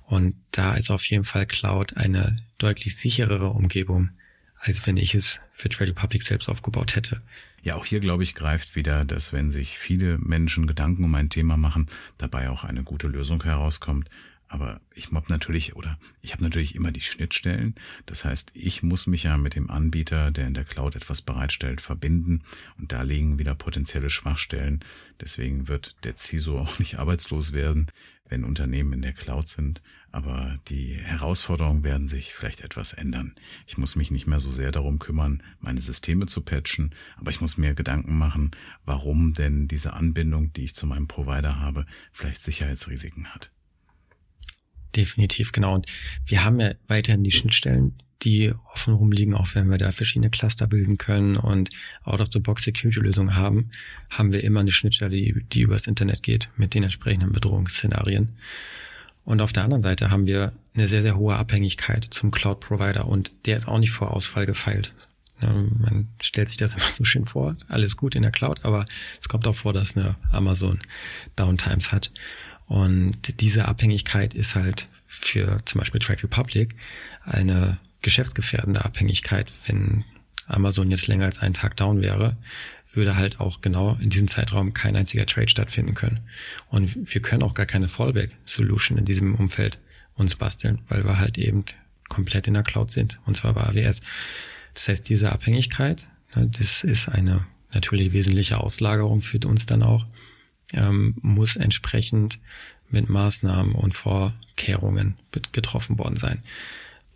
Und da ist auf jeden Fall Cloud eine deutlich sicherere Umgebung, als wenn ich es für Trade Republic selbst aufgebaut hätte. Ja, auch hier, glaube ich, greift wieder, dass wenn sich viele Menschen Gedanken um ein Thema machen, dabei auch eine gute Lösung herauskommt. Aber ich habe natürlich oder ich habe natürlich immer die Schnittstellen. Das heißt, ich muss mich ja mit dem Anbieter, der in der Cloud etwas bereitstellt, verbinden. Und da liegen wieder potenzielle Schwachstellen. Deswegen wird der CISO auch nicht arbeitslos werden, wenn Unternehmen in der Cloud sind. Aber die Herausforderungen werden sich vielleicht etwas ändern. Ich muss mich nicht mehr so sehr darum kümmern, meine Systeme zu patchen, aber ich muss mir Gedanken machen, warum denn diese Anbindung, die ich zu meinem Provider habe, vielleicht Sicherheitsrisiken hat. Definitiv, genau. Und wir haben ja weiterhin die Schnittstellen, die offen rumliegen, auch wenn wir da verschiedene Cluster bilden können und Out-of-the-Box-Security-Lösungen haben, haben wir immer eine Schnittstelle, die, die übers Internet geht mit den entsprechenden Bedrohungsszenarien. Und auf der anderen Seite haben wir eine sehr, sehr hohe Abhängigkeit zum Cloud-Provider und der ist auch nicht vor Ausfall gefeilt. Man stellt sich das immer so schön vor, alles gut in der Cloud, aber es kommt auch vor, dass eine Amazon Downtimes hat. Und diese Abhängigkeit ist halt für zum Beispiel Trade Republic eine geschäftsgefährdende Abhängigkeit. Wenn Amazon jetzt länger als einen Tag down wäre, würde halt auch genau in diesem Zeitraum kein einziger Trade stattfinden können. Und wir können auch gar keine Fallback-Solution in diesem Umfeld uns basteln, weil wir halt eben komplett in der Cloud sind, und zwar bei AWS. Das heißt, diese Abhängigkeit, ne, das ist eine natürlich wesentliche Auslagerung für uns dann auch ähm, muss entsprechend mit Maßnahmen und Vorkehrungen getroffen worden sein.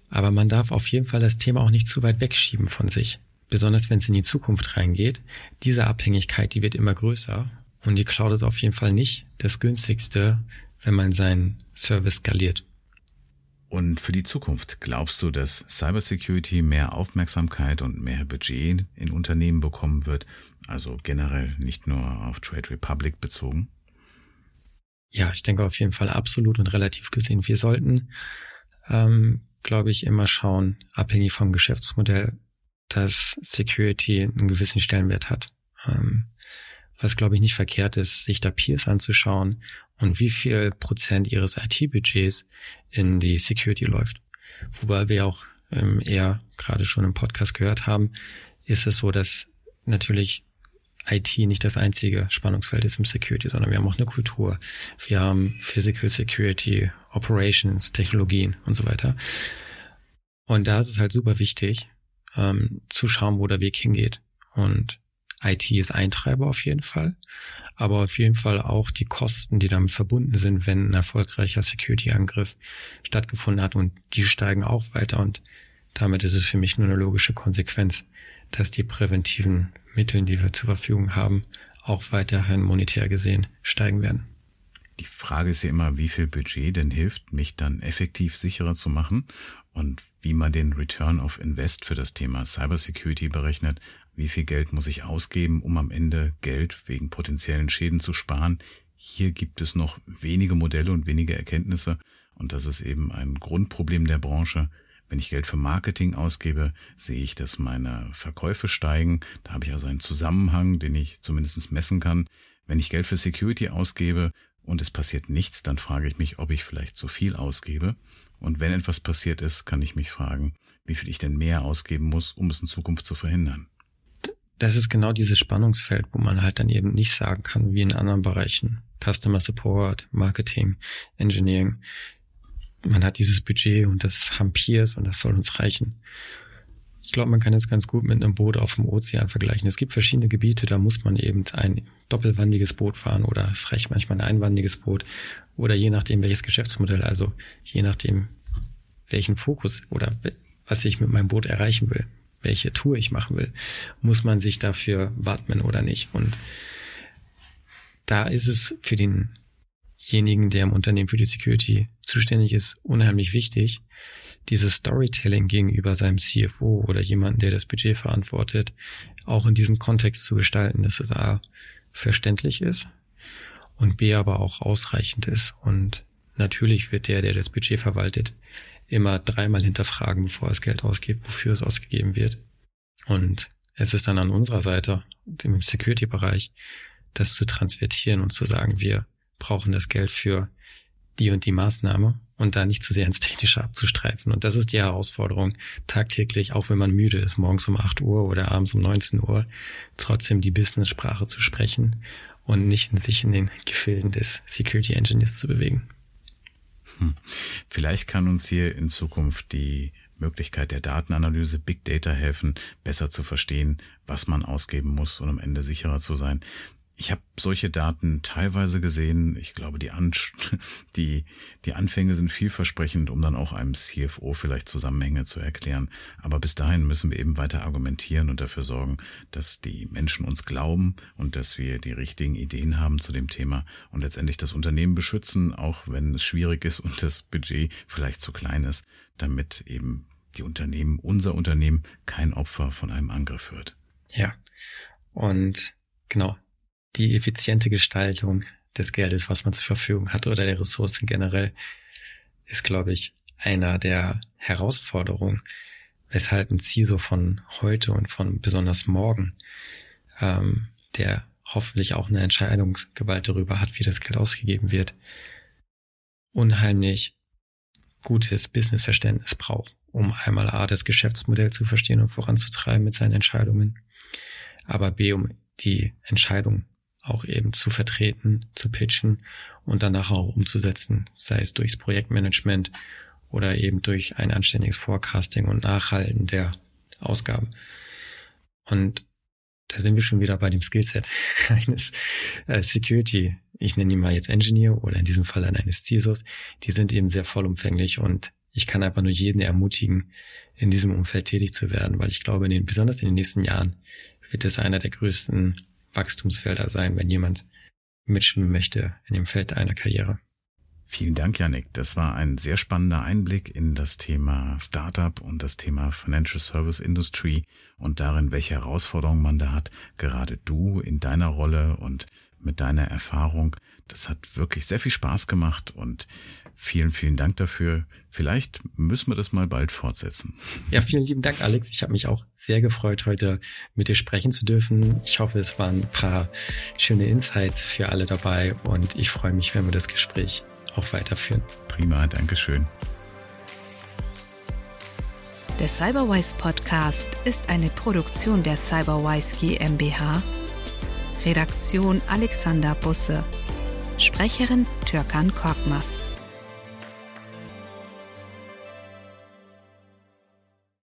Aber man darf auf jeden Fall das Thema auch nicht zu weit wegschieben von sich. Besonders wenn es in die Zukunft reingeht. Diese Abhängigkeit, die wird immer größer. Und die Cloud ist auf jeden Fall nicht das günstigste, wenn man seinen Service skaliert. Und für die Zukunft glaubst du, dass Cybersecurity mehr Aufmerksamkeit und mehr Budget in Unternehmen bekommen wird? Also generell nicht nur auf Trade Republic bezogen? Ja, ich denke auf jeden Fall absolut und relativ gesehen. Wir sollten, ähm, glaube ich, immer schauen, abhängig vom Geschäftsmodell, dass Security einen gewissen Stellenwert hat. Ähm, was, glaube ich, nicht verkehrt ist, sich da Peers anzuschauen und wie viel Prozent ihres IT-Budgets in die Security läuft. Wobei wir auch ähm, eher gerade schon im Podcast gehört haben, ist es so, dass natürlich IT nicht das einzige Spannungsfeld ist im Security, sondern wir haben auch eine Kultur. Wir haben Physical Security, Operations, Technologien und so weiter. Und da ist es halt super wichtig, ähm, zu schauen, wo der Weg hingeht. Und IT ist ein Treiber auf jeden Fall, aber auf jeden Fall auch die Kosten, die damit verbunden sind, wenn ein erfolgreicher Security-Angriff stattgefunden hat und die steigen auch weiter und damit ist es für mich nur eine logische Konsequenz, dass die präventiven Mittel, die wir zur Verfügung haben, auch weiterhin monetär gesehen steigen werden. Die Frage ist ja immer, wie viel Budget denn hilft, mich dann effektiv sicherer zu machen und wie man den Return of Invest für das Thema Cybersecurity berechnet. Wie viel Geld muss ich ausgeben, um am Ende Geld wegen potenziellen Schäden zu sparen? Hier gibt es noch wenige Modelle und wenige Erkenntnisse und das ist eben ein Grundproblem der Branche. Wenn ich Geld für Marketing ausgebe, sehe ich, dass meine Verkäufe steigen. Da habe ich also einen Zusammenhang, den ich zumindest messen kann. Wenn ich Geld für Security ausgebe und es passiert nichts, dann frage ich mich, ob ich vielleicht zu viel ausgebe. Und wenn etwas passiert ist, kann ich mich fragen, wie viel ich denn mehr ausgeben muss, um es in Zukunft zu verhindern. Das ist genau dieses Spannungsfeld, wo man halt dann eben nicht sagen kann, wie in anderen Bereichen. Customer Support, Marketing, Engineering. Man hat dieses Budget und das haben Peers und das soll uns reichen. Ich glaube, man kann es ganz gut mit einem Boot auf dem Ozean vergleichen. Es gibt verschiedene Gebiete, da muss man eben ein doppelwandiges Boot fahren oder es reicht manchmal ein einwandiges Boot oder je nachdem welches Geschäftsmodell, also je nachdem welchen Fokus oder was ich mit meinem Boot erreichen will, welche Tour ich machen will, muss man sich dafür wappnen oder nicht. Und da ist es für denjenigen, der im Unternehmen für die Security zuständig ist, unheimlich wichtig, dieses Storytelling gegenüber seinem CFO oder jemanden, der das Budget verantwortet, auch in diesem Kontext zu gestalten, dass es A verständlich ist und B aber auch ausreichend ist. Und natürlich wird der, der das Budget verwaltet, immer dreimal hinterfragen, bevor das Geld ausgibt, wofür es ausgegeben wird. Und es ist dann an unserer Seite, im Security-Bereich, das zu transvertieren und zu sagen, wir brauchen das Geld für die und die Maßnahme und da nicht zu sehr ins Technische abzustreifen. Und das ist die Herausforderung, tagtäglich, auch wenn man müde ist, morgens um 8 Uhr oder abends um 19 Uhr, trotzdem die Business-Sprache zu sprechen und nicht in sich in den Gefilden des Security Engineers zu bewegen. Hm. Vielleicht kann uns hier in Zukunft die Möglichkeit der Datenanalyse, Big Data helfen, besser zu verstehen, was man ausgeben muss und am Ende sicherer zu sein. Ich habe solche Daten teilweise gesehen. Ich glaube, die, An die, die Anfänge sind vielversprechend, um dann auch einem CFO vielleicht Zusammenhänge zu erklären. Aber bis dahin müssen wir eben weiter argumentieren und dafür sorgen, dass die Menschen uns glauben und dass wir die richtigen Ideen haben zu dem Thema und letztendlich das Unternehmen beschützen, auch wenn es schwierig ist und das Budget vielleicht zu klein ist, damit eben die Unternehmen, unser Unternehmen, kein Opfer von einem Angriff wird. Ja. Und genau, die effiziente Gestaltung des Geldes, was man zur Verfügung hat oder der Ressourcen generell, ist, glaube ich, einer der Herausforderungen, weshalb ein CISO von heute und von besonders morgen, ähm, der hoffentlich auch eine Entscheidungsgewalt darüber hat, wie das Geld ausgegeben wird, unheimlich gutes Businessverständnis braucht, um einmal A, das Geschäftsmodell zu verstehen und voranzutreiben mit seinen Entscheidungen, aber B, um die Entscheidung auch eben zu vertreten, zu pitchen und danach auch umzusetzen, sei es durchs Projektmanagement oder eben durch ein anständiges Forecasting und Nachhalten der Ausgaben. Und da sind wir schon wieder bei dem Skillset eines äh, Security, ich nenne ihn mal jetzt Engineer oder in diesem Fall eines CISOs, die sind eben sehr vollumfänglich und ich kann einfach nur jeden ermutigen, in diesem Umfeld tätig zu werden, weil ich glaube, in den, besonders in den nächsten Jahren wird es einer der größten Wachstumsfelder sein, wenn jemand mitschwimmen möchte in dem Feld einer Karriere. Vielen Dank, Yannick. Das war ein sehr spannender Einblick in das Thema Startup und das Thema Financial Service Industry und darin, welche Herausforderungen man da hat. Gerade du in deiner Rolle und mit deiner Erfahrung. Das hat wirklich sehr viel Spaß gemacht und Vielen, vielen Dank dafür. Vielleicht müssen wir das mal bald fortsetzen. Ja, vielen lieben Dank, Alex. Ich habe mich auch sehr gefreut, heute mit dir sprechen zu dürfen. Ich hoffe, es waren ein paar schöne Insights für alle dabei und ich freue mich, wenn wir das Gespräch auch weiterführen. Prima, Dankeschön. Der Cyberwise Podcast ist eine Produktion der Cyberwise GmbH. Redaktion Alexander Busse. Sprecherin Türkan Korkmaz.